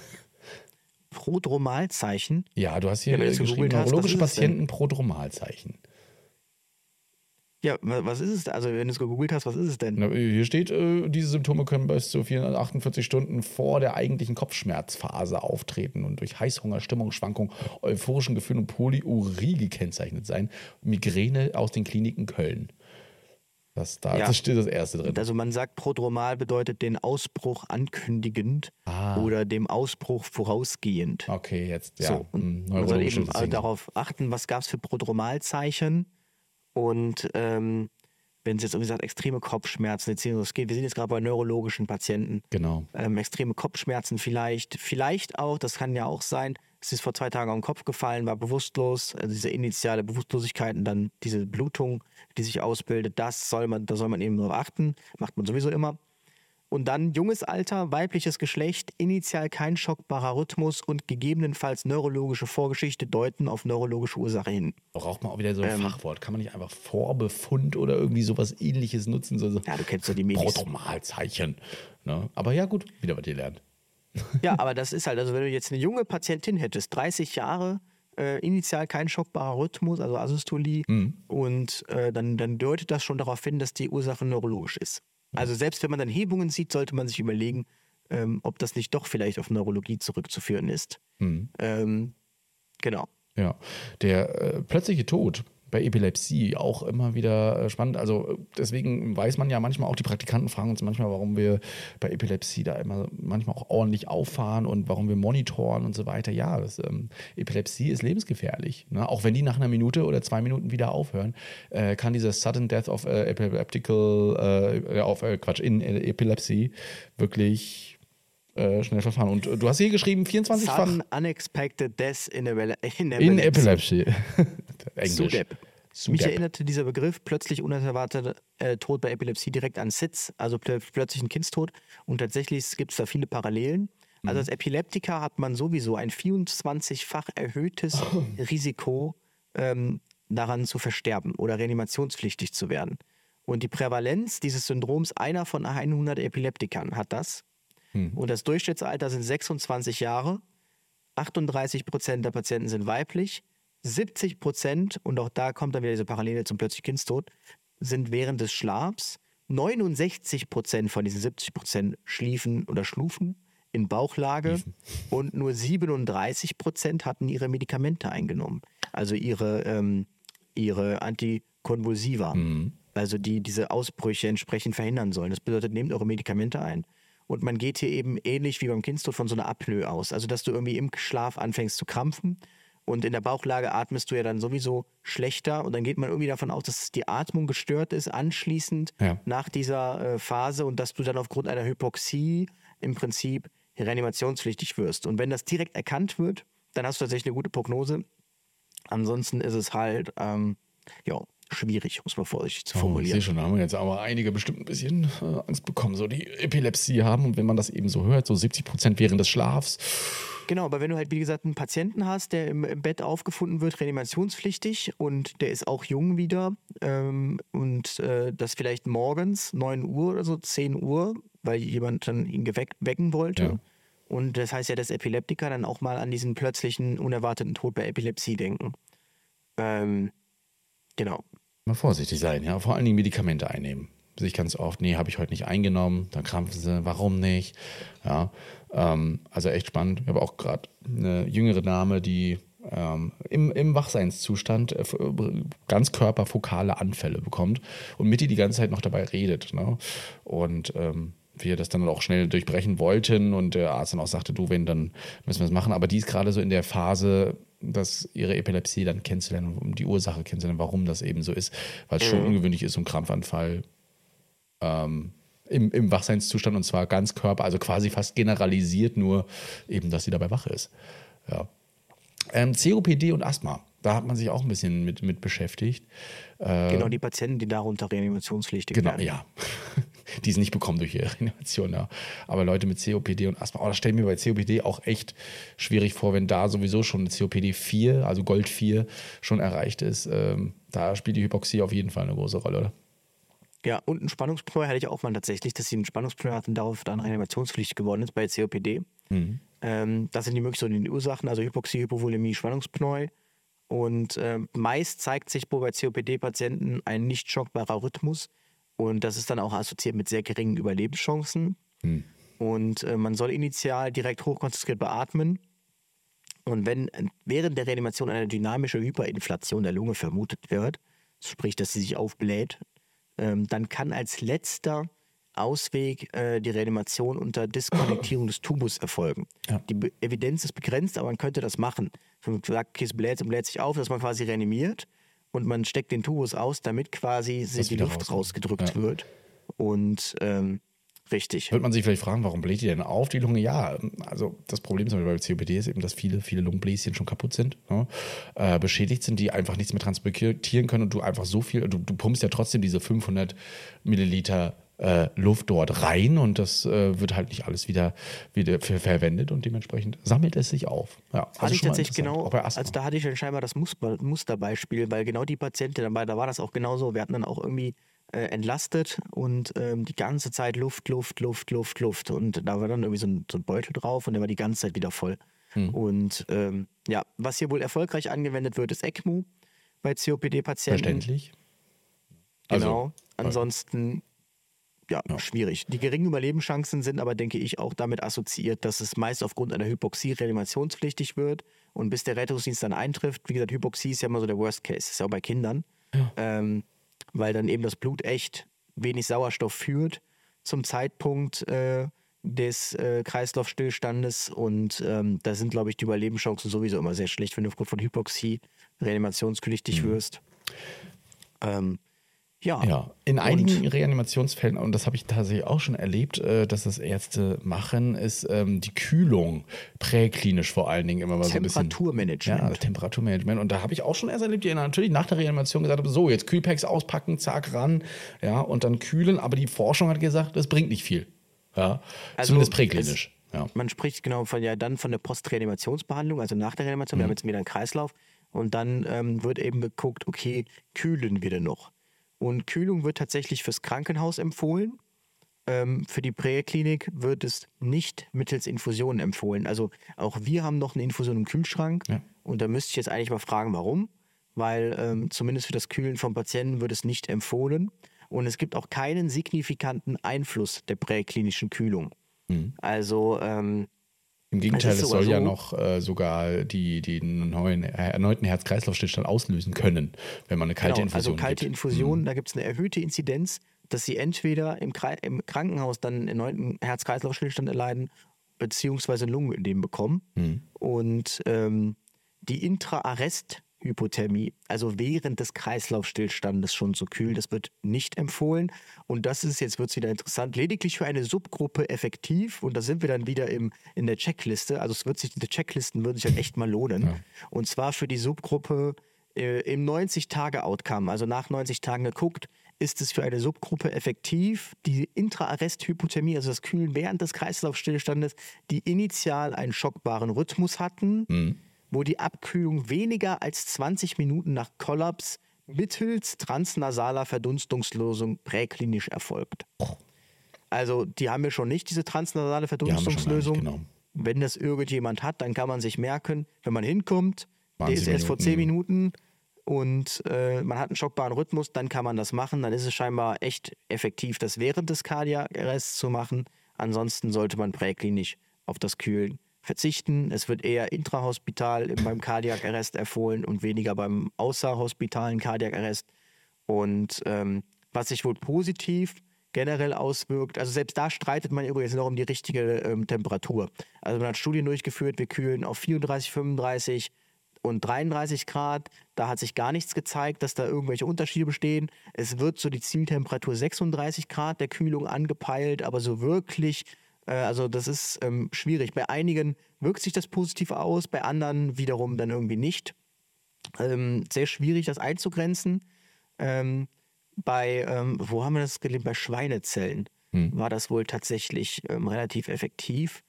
Prodromalzeichen? Ja, du hast hier ja, geschrieben, neurologische Patienten Prodromalzeichen. Ja, was ist es? Also, wenn du es gegoogelt hast, was ist es denn? Na, hier steht, äh, diese Symptome können bis zu 448 Stunden vor der eigentlichen Kopfschmerzphase auftreten und durch Heißhunger, Stimmungsschwankungen, euphorischen Gefühlen und Polyurie gekennzeichnet sein. Migräne aus den Kliniken Köln. Das, da ja. steht das erste drin. Also man sagt, prodromal bedeutet den Ausbruch ankündigend ah. oder dem Ausbruch vorausgehend. Okay, jetzt ja. So, und man soll eben darauf achten, was gab es für Prodromalzeichen und ähm, wenn es jetzt, wie gesagt, extreme Kopfschmerzen, jetzt geht, wir sind jetzt gerade bei neurologischen Patienten. Genau. Ähm, extreme Kopfschmerzen vielleicht, vielleicht auch, das kann ja auch sein, es ist vor zwei Tagen auf den Kopf gefallen, war bewusstlos, also diese initiale Bewusstlosigkeit und dann diese Blutung, die sich ausbildet, das soll man, da soll man eben darauf achten, macht man sowieso immer. Und dann junges Alter, weibliches Geschlecht, initial kein schockbarer Rhythmus und gegebenenfalls neurologische Vorgeschichte deuten auf neurologische Ursache hin. Braucht man auch wieder so ein ähm, Fachwort. Kann man nicht einfach Vorbefund oder irgendwie sowas ähnliches nutzen? So, so ja, du kennst ja die Medis. Protomalzeichen. Ne? Aber ja, gut, wieder was ihr lernt. [LAUGHS] Ja, aber das ist halt, also wenn du jetzt eine junge Patientin hättest, 30 Jahre, äh, initial kein schockbarer Rhythmus, also Asystolie, mhm. und äh, dann, dann deutet das schon darauf hin, dass die Ursache neurologisch ist. Also selbst wenn man dann Hebungen sieht, sollte man sich überlegen, ähm, ob das nicht doch vielleicht auf Neurologie zurückzuführen ist. Mhm. Ähm, genau. Ja, der äh, plötzliche Tod bei Epilepsie auch immer wieder äh, spannend. Also deswegen weiß man ja manchmal auch, die Praktikanten fragen uns manchmal, warum wir bei Epilepsie da immer manchmal auch ordentlich auffahren und warum wir monitoren und so weiter. Ja, das, ähm, Epilepsie ist lebensgefährlich. Ne? Auch wenn die nach einer Minute oder zwei Minuten wieder aufhören, äh, kann dieser Sudden Death of äh, Epileptical, äh, auf äh, Quatsch, in Epilepsie wirklich äh, schnell verfahren. Und du hast hier geschrieben, 24 Sudden Unexpected Death in, [LAUGHS] in Epilepsy. In Epilepsy. [LAUGHS] Englisch. SUDEP. Mich erinnerte dieser Begriff plötzlich unerwarteter äh, Tod bei Epilepsie direkt an SIDS, also pl plötzlich ein Kindstod. Und tatsächlich gibt es da viele Parallelen. Also mhm. als Epileptiker hat man sowieso ein 24-fach erhöhtes [LAUGHS] Risiko, ähm, daran zu versterben oder reanimationspflichtig zu werden. Und die Prävalenz dieses Syndroms, einer von 100 Epileptikern hat das. Mhm. Und das Durchschnittsalter sind 26 Jahre. 38 Prozent der Patienten sind weiblich. 70 Prozent, und auch da kommt dann wieder diese Parallele zum plötzlich Kindstod, sind während des Schlafs. 69 Prozent von diesen 70 Prozent schliefen oder schlufen in Bauchlage und nur 37 Prozent hatten ihre Medikamente eingenommen. Also ihre, ähm, ihre Antikonvulsiva, mhm. also die diese Ausbrüche entsprechend verhindern sollen. Das bedeutet, nehmt eure Medikamente ein. Und man geht hier eben ähnlich wie beim Kindstod von so einer Apnoe aus. Also, dass du irgendwie im Schlaf anfängst zu krampfen und in der Bauchlage atmest du ja dann sowieso schlechter und dann geht man irgendwie davon aus, dass die Atmung gestört ist anschließend ja. nach dieser äh, Phase und dass du dann aufgrund einer Hypoxie im Prinzip reanimationspflichtig wirst. Und wenn das direkt erkannt wird, dann hast du tatsächlich eine gute Prognose. Ansonsten ist es halt, ähm, ja, schwierig, muss man vorsichtig zu formulieren. Oh, ich sehe schon, da haben wir jetzt aber einige bestimmt ein bisschen äh, Angst bekommen, so die Epilepsie haben. Und wenn man das eben so hört, so 70 Prozent während des Schlafs. Genau, aber wenn du halt, wie gesagt, einen Patienten hast, der im, im Bett aufgefunden wird, reanimationspflichtig und der ist auch jung wieder ähm, und äh, das vielleicht morgens, 9 Uhr oder so, 10 Uhr, weil jemand dann ihn wecken wollte. Ja. Und das heißt ja, dass Epileptiker dann auch mal an diesen plötzlichen, unerwarteten Tod bei Epilepsie denken. Ähm, genau. Mal vorsichtig sein, ja. Vor allen Dingen Medikamente einnehmen. Sich ganz oft, nee, habe ich heute nicht eingenommen. Dann krampfen sie, warum nicht? Ja. Ähm, also echt spannend. Ich habe auch gerade eine jüngere Dame, die ähm, im, im Wachseinszustand äh, ganz körperfokale Anfälle bekommt und mit die die ganze Zeit noch dabei redet. Ne? Und ähm, wir das dann auch schnell durchbrechen wollten und der Arzt dann auch sagte, du, wenn, dann müssen wir es machen. Aber die ist gerade so in der Phase, dass ihre Epilepsie dann kennenzulernen, um die Ursache kennenzulernen, warum das eben so ist, weil es schon mhm. ungewöhnlich ist, so ein Krampfanfall ähm, im, im Wachseinszustand und zwar ganz Körper, also quasi fast generalisiert, nur eben, dass sie dabei wach ist. Ja. Ähm, COPD und Asthma, da hat man sich auch ein bisschen mit, mit beschäftigt. Äh, genau, die Patienten, die darunter reanimationspflichtig genau, werden. Genau, ja. Die es nicht bekommen durch ihre [LAUGHS] Reanimation. Ja. Aber Leute mit COPD und Asthma, oh, das stelle ich mir bei COPD auch echt schwierig vor, wenn da sowieso schon eine COPD 4, also Gold 4, schon erreicht ist. Ähm, da spielt die Hypoxie auf jeden Fall eine große Rolle, oder? Ja, und ein Spannungspneu hatte ich auch mal tatsächlich, dass sie einen Spannungspneu hatten, darauf dann reanimationspflichtig geworden ist bei COPD. Mhm. Ähm, das sind die möglich so die Ursachen, also Hypoxie, Hypovolemie, Spannungspneu. Und äh, meist zeigt sich bei COPD-Patienten ein nicht schockbarer Rhythmus. Und das ist dann auch assoziiert mit sehr geringen Überlebenschancen. Mhm. Und äh, man soll initial direkt hochkonzentriert beatmen. Und wenn während der Reanimation eine dynamische Hyperinflation der Lunge vermutet wird, sprich, dass sie sich aufbläht, ähm, dann kann als letzter Ausweg äh, die Reanimation unter Diskonnektierung des Tubus erfolgen. Ja. Die Be Evidenz ist begrenzt, aber man könnte das machen. Man sagt, es bläht und bläht sich auf, dass man quasi reanimiert und man steckt den Tubus aus, damit quasi die Luft raus rausgedrückt ja. wird. Und ähm, Richtig. Wird man sich vielleicht fragen, warum bläht die denn auf, die Lunge? Ja, also das Problem zum Beispiel bei COPD ist eben, dass viele, viele Lungenbläschen schon kaputt sind, ne? äh, beschädigt sind, die einfach nichts mehr transportieren können und du einfach so viel, du, du pumpst ja trotzdem diese 500 Milliliter äh, Luft dort rein und das äh, wird halt nicht alles wieder, wieder verwendet und dementsprechend sammelt es sich auf. Ja, also hatte ich tatsächlich genau, also da hatte ich dann scheinbar das Musterbeispiel, weil genau die Patientin dabei, da war das auch genauso. Wir hatten dann auch irgendwie äh, entlastet und ähm, die ganze Zeit Luft, Luft, Luft, Luft, Luft. Und da war dann irgendwie so ein, so ein Beutel drauf und der war die ganze Zeit wieder voll. Hm. Und ähm, ja, was hier wohl erfolgreich angewendet wird, ist ECMO bei COPD-Patienten. Verständlich. Genau. Also, Ansonsten ja, ja, schwierig. Die geringen Überlebenschancen sind aber, denke ich, auch damit assoziiert, dass es meist aufgrund einer Hypoxie reanimationspflichtig wird. Und bis der Rettungsdienst dann eintrifft, wie gesagt, Hypoxie ist ja immer so der Worst Case, ist ja auch bei Kindern. Ja. Ähm, weil dann eben das Blut echt wenig Sauerstoff führt zum Zeitpunkt äh, des äh, Kreislaufstillstandes und ähm, da sind, glaube ich, die Überlebenschancen sowieso immer sehr schlecht, wenn du aufgrund von Hypoxie reanimationspflichtig mhm. wirst. Ähm, ja. ja. In einigen und Reanimationsfällen, und das habe ich tatsächlich auch schon erlebt, äh, dass das Ärzte machen, ist ähm, die Kühlung präklinisch vor allen Dingen immer mal so ein bisschen. Temperaturmanagement. Ja, Temperaturmanagement. Und da habe ich auch schon erst erlebt, die natürlich nach der Reanimation gesagt haben: so, jetzt Kühlpacks auspacken, zack, ran, ja, und dann kühlen. Aber die Forschung hat gesagt, das bringt nicht viel. Ja, also zumindest präklinisch. Ja. Man spricht genau von ja dann von der Postreanimationsbehandlung, also nach der Reanimation, mhm. wir haben jetzt wieder einen Kreislauf. Und dann ähm, wird eben geguckt, okay, kühlen wir denn noch? Und Kühlung wird tatsächlich fürs Krankenhaus empfohlen. Ähm, für die Präklinik wird es nicht mittels Infusionen empfohlen. Also auch wir haben noch eine Infusion im Kühlschrank. Ja. Und da müsste ich jetzt eigentlich mal fragen, warum. Weil ähm, zumindest für das Kühlen von Patienten wird es nicht empfohlen. Und es gibt auch keinen signifikanten Einfluss der präklinischen Kühlung. Mhm. Also ähm, Im Gegenteil, Es soll sogar ja so- noch äh, sogar die, den neuen, äh, erneuten Herz-Kreislauf-Stillstand auslösen können, wenn man eine kalte Genau, Infusion Also kalte gibt. Infusion, da gibt es eine erhöhte Inzidenz, dass sie entweder im, Kre im Krankenhaus dann einen erneuten Herz-Kreislauf-Stillstand erleiden, beziehungsweise Lungenödem bekommen. Mhm. Und ähm, die Intraarrest-Hypothermie, also während des Kreislaufstillstandes schon zu kühlen, das wird nicht empfohlen. Und das ist, jetzt wird es wieder interessant, lediglich für eine Subgruppe effektiv. Und da sind wir dann wieder im, in der Checkliste. Also es wird sich, diese Checklisten würden sich halt echt mal lohnen. Und zwar für die Subgruppe äh, im 90-Tage-Outcome, also nach 90 Tagen geguckt, ist es für eine Subgruppe effektiv, die Intraarrest-Hypothermie, also das Kühlen während des Kreislaufstillstandes, die initial einen schockbaren Rhythmus hatten, wo die Abkühlung weniger als 20 Minuten nach Kollaps mittels transnasaler Verdunstungslösung präklinisch erfolgt. Also die haben wir schon nicht, diese transnasale Die Verdunstungslösung. genau. Wenn das irgendjemand hat, dann kann man sich merken, wenn man hinkommt, der 20 ist erst vor 10 Minuten. Und äh, man hat einen schockbaren Rhythmus, dann kann man das machen. Dann ist es scheinbar echt effektiv, das während des Kardiakarrests zu machen. Ansonsten sollte man präklinisch auf das Kühlen verzichten. Es wird eher intrahospital beim Kardiakarrest empfohlen und weniger beim außerhospitalen Kardiakarrest. Und ähm, was sich wohl positiv generell auswirkt, also selbst da streitet man übrigens noch um die richtige ähm, Temperatur. Also man hat Studien durchgeführt, wir kühlen auf 34, 35 und 33 Grad. Da hat sich gar nichts gezeigt, dass da irgendwelche Unterschiede bestehen. Es wird so die Zieltemperatur 36 Grad der Kühlung angepeilt, aber so wirklich, also das ist ähm, schwierig. Bei einigen wirkt sich das positiv aus, bei anderen wiederum dann irgendwie nicht. Ähm, sehr schwierig, das einzugrenzen. Ähm, bei, ähm, wo haben wir das gelesen? Bei Schweinezellen war das wohl tatsächlich ähm, relativ effektiv.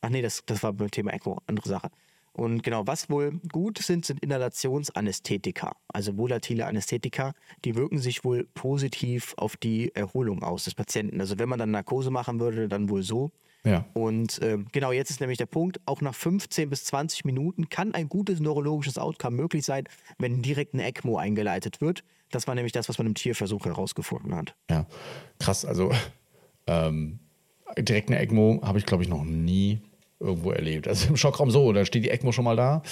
Ach nee, das, das war beim Thema ECMO, andere Sache. Und genau, was wohl gut sind, sind Inhalationsanästhetika, also volatile Anästhetika. Die wirken sich wohl positiv auf die Erholung aus des Patienten. Also wenn man dann Narkose machen würde, dann wohl so. Ja. Und ähm, genau jetzt ist nämlich der Punkt, auch nach 15 bis 20 Minuten kann ein gutes neurologisches Outcome möglich sein, wenn direkt eine ECMO eingeleitet wird. Das war nämlich das, was man im Tierversuch herausgefunden hat. Ja, krass. Also ähm, direkt eine ECMO habe ich, glaube ich, noch nie irgendwo erlebt. Also im Schockraum so, da steht die ECMO schon mal da.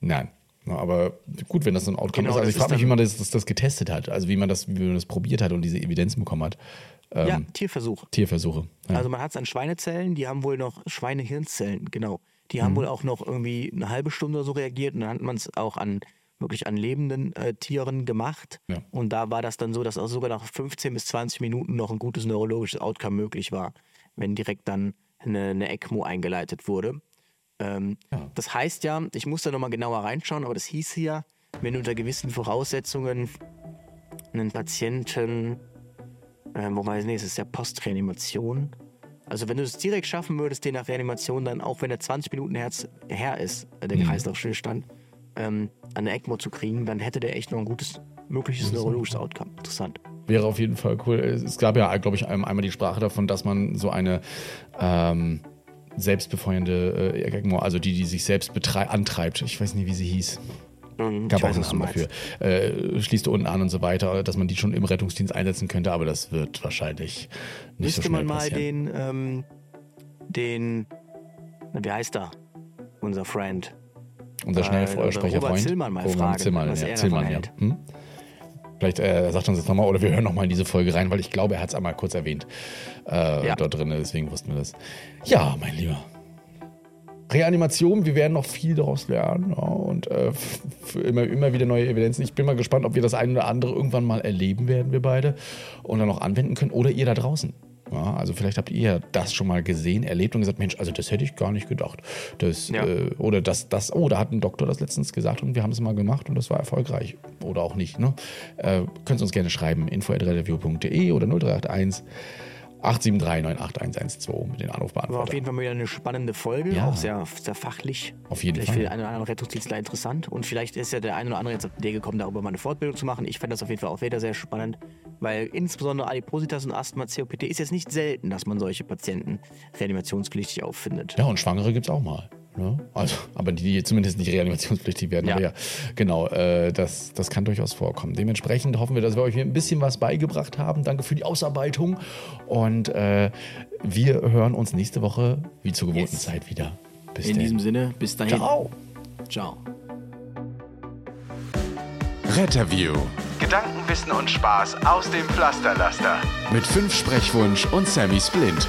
Nein. Aber gut, wenn das so ein Outcome Genau, ist. Also ich frage mich, wie man das, das, das getestet hat. Also wie man das, wie man das probiert hat und diese Evidenzen bekommen hat. Ähm, ja, Tierversuch. Tierversuche. Ja. Also man hat es an Schweinezellen, die haben wohl noch Schweinehirnzellen, genau. Die Mhm. haben wohl auch noch irgendwie eine halbe Stunde oder so reagiert und dann hat man es auch an wirklich an lebenden äh, Tieren gemacht. Ja. Und da war das dann so, dass auch sogar nach 15 bis 20 Minuten noch ein gutes neurologisches Outcome möglich war, wenn direkt dann eine, eine ECMO eingeleitet wurde. Ähm, Das heißt ja, ich muss da nochmal genauer reinschauen, aber das hieß ja, wenn unter gewissen Voraussetzungen einen Patienten, äh, wobei, nee, es ist ja Postreanimation. Also wenn du es direkt schaffen würdest, den nach Reanimation dann, auch wenn er 20 Minuten Herz her ist, äh, der Kreislaufstillstand, ähm, an der ECMO zu kriegen, dann hätte der echt noch ein gutes, mögliches neurologisches Outcome. Interessant. Wäre auf jeden Fall cool. Es gab ja, glaube ich, einmal die Sprache davon, dass man so eine ähm, selbstbefeuernde äh, also die, die sich selbst antreibt, ich weiß nicht, wie sie hieß. Mhm, Gab auch einen Namen dafür. Äh, schließt unten an und so weiter, dass man die schon im Rettungsdienst einsetzen könnte, aber das wird wahrscheinlich nicht Müsste so schnell man mal passieren. den, ähm, den, na, wie heißt er? Unser Friend. Unser äh, Schnellsprecher Robert Freund. Zillmann mal Roman fragen, Zillmann, was ja, er Zillmann, ja. Hm? Vielleicht äh, sagt er uns jetzt nochmal oder wir hören nochmal in diese Folge rein, weil ich glaube, er hat es einmal kurz erwähnt äh, Ja. dort drin, deswegen wussten wir das. Ja, mein Lieber. Reanimation, wir werden noch viel daraus lernen ja, und äh, immer, immer wieder neue Evidenzen. Ich bin mal gespannt, ob wir das eine oder andere irgendwann mal erleben werden, wir beide, und dann auch anwenden können oder ihr da draußen. Ja, also vielleicht habt ihr das schon mal gesehen, erlebt und gesagt, Mensch, also das hätte ich gar nicht gedacht. Das, Ja. äh, oder das, das, oh, da hat ein Doktor das letztens gesagt und wir haben es mal gemacht und das war erfolgreich. Oder auch nicht. Ne? Äh, könnt ihr uns gerne schreiben, info.review.de oder 0381 873 98112 mit den War auf Anrufbeantwortern. jeden Fall mal wieder eine spannende Folge, Ja. auch sehr, sehr fachlich. Auf jeden vielleicht Fall. für den einen oder anderen Rettungsdienstler interessant. Und vielleicht ist ja der eine oder andere jetzt auf die Idee gekommen, darüber mal eine Fortbildung zu machen. Ich fände das auf jeden Fall auch wieder sehr spannend, weil insbesondere Adipositas und Asthma, COPD ist jetzt nicht selten, dass man solche Patienten reanimationspflichtig auffindet. Ja, und Schwangere gibt es auch mal. Ne? Also, aber die, die zumindest nicht reanimationspflichtig werden. Ja. Aber ja, genau, äh, das, das kann durchaus vorkommen. Dementsprechend hoffen wir, dass wir euch ein bisschen was beigebracht haben. Danke für die Ausarbeitung. Und äh, wir hören uns nächste Woche wie zur gewohnten yes. Zeit wieder. Bis In denn. diesem Sinne, bis dahin. Ciao. Ciao. Retterview. Gedanken, Wissen und Spaß aus dem Pflasterlaster. Mit fünf Sprechwunsch und Sammy Splint.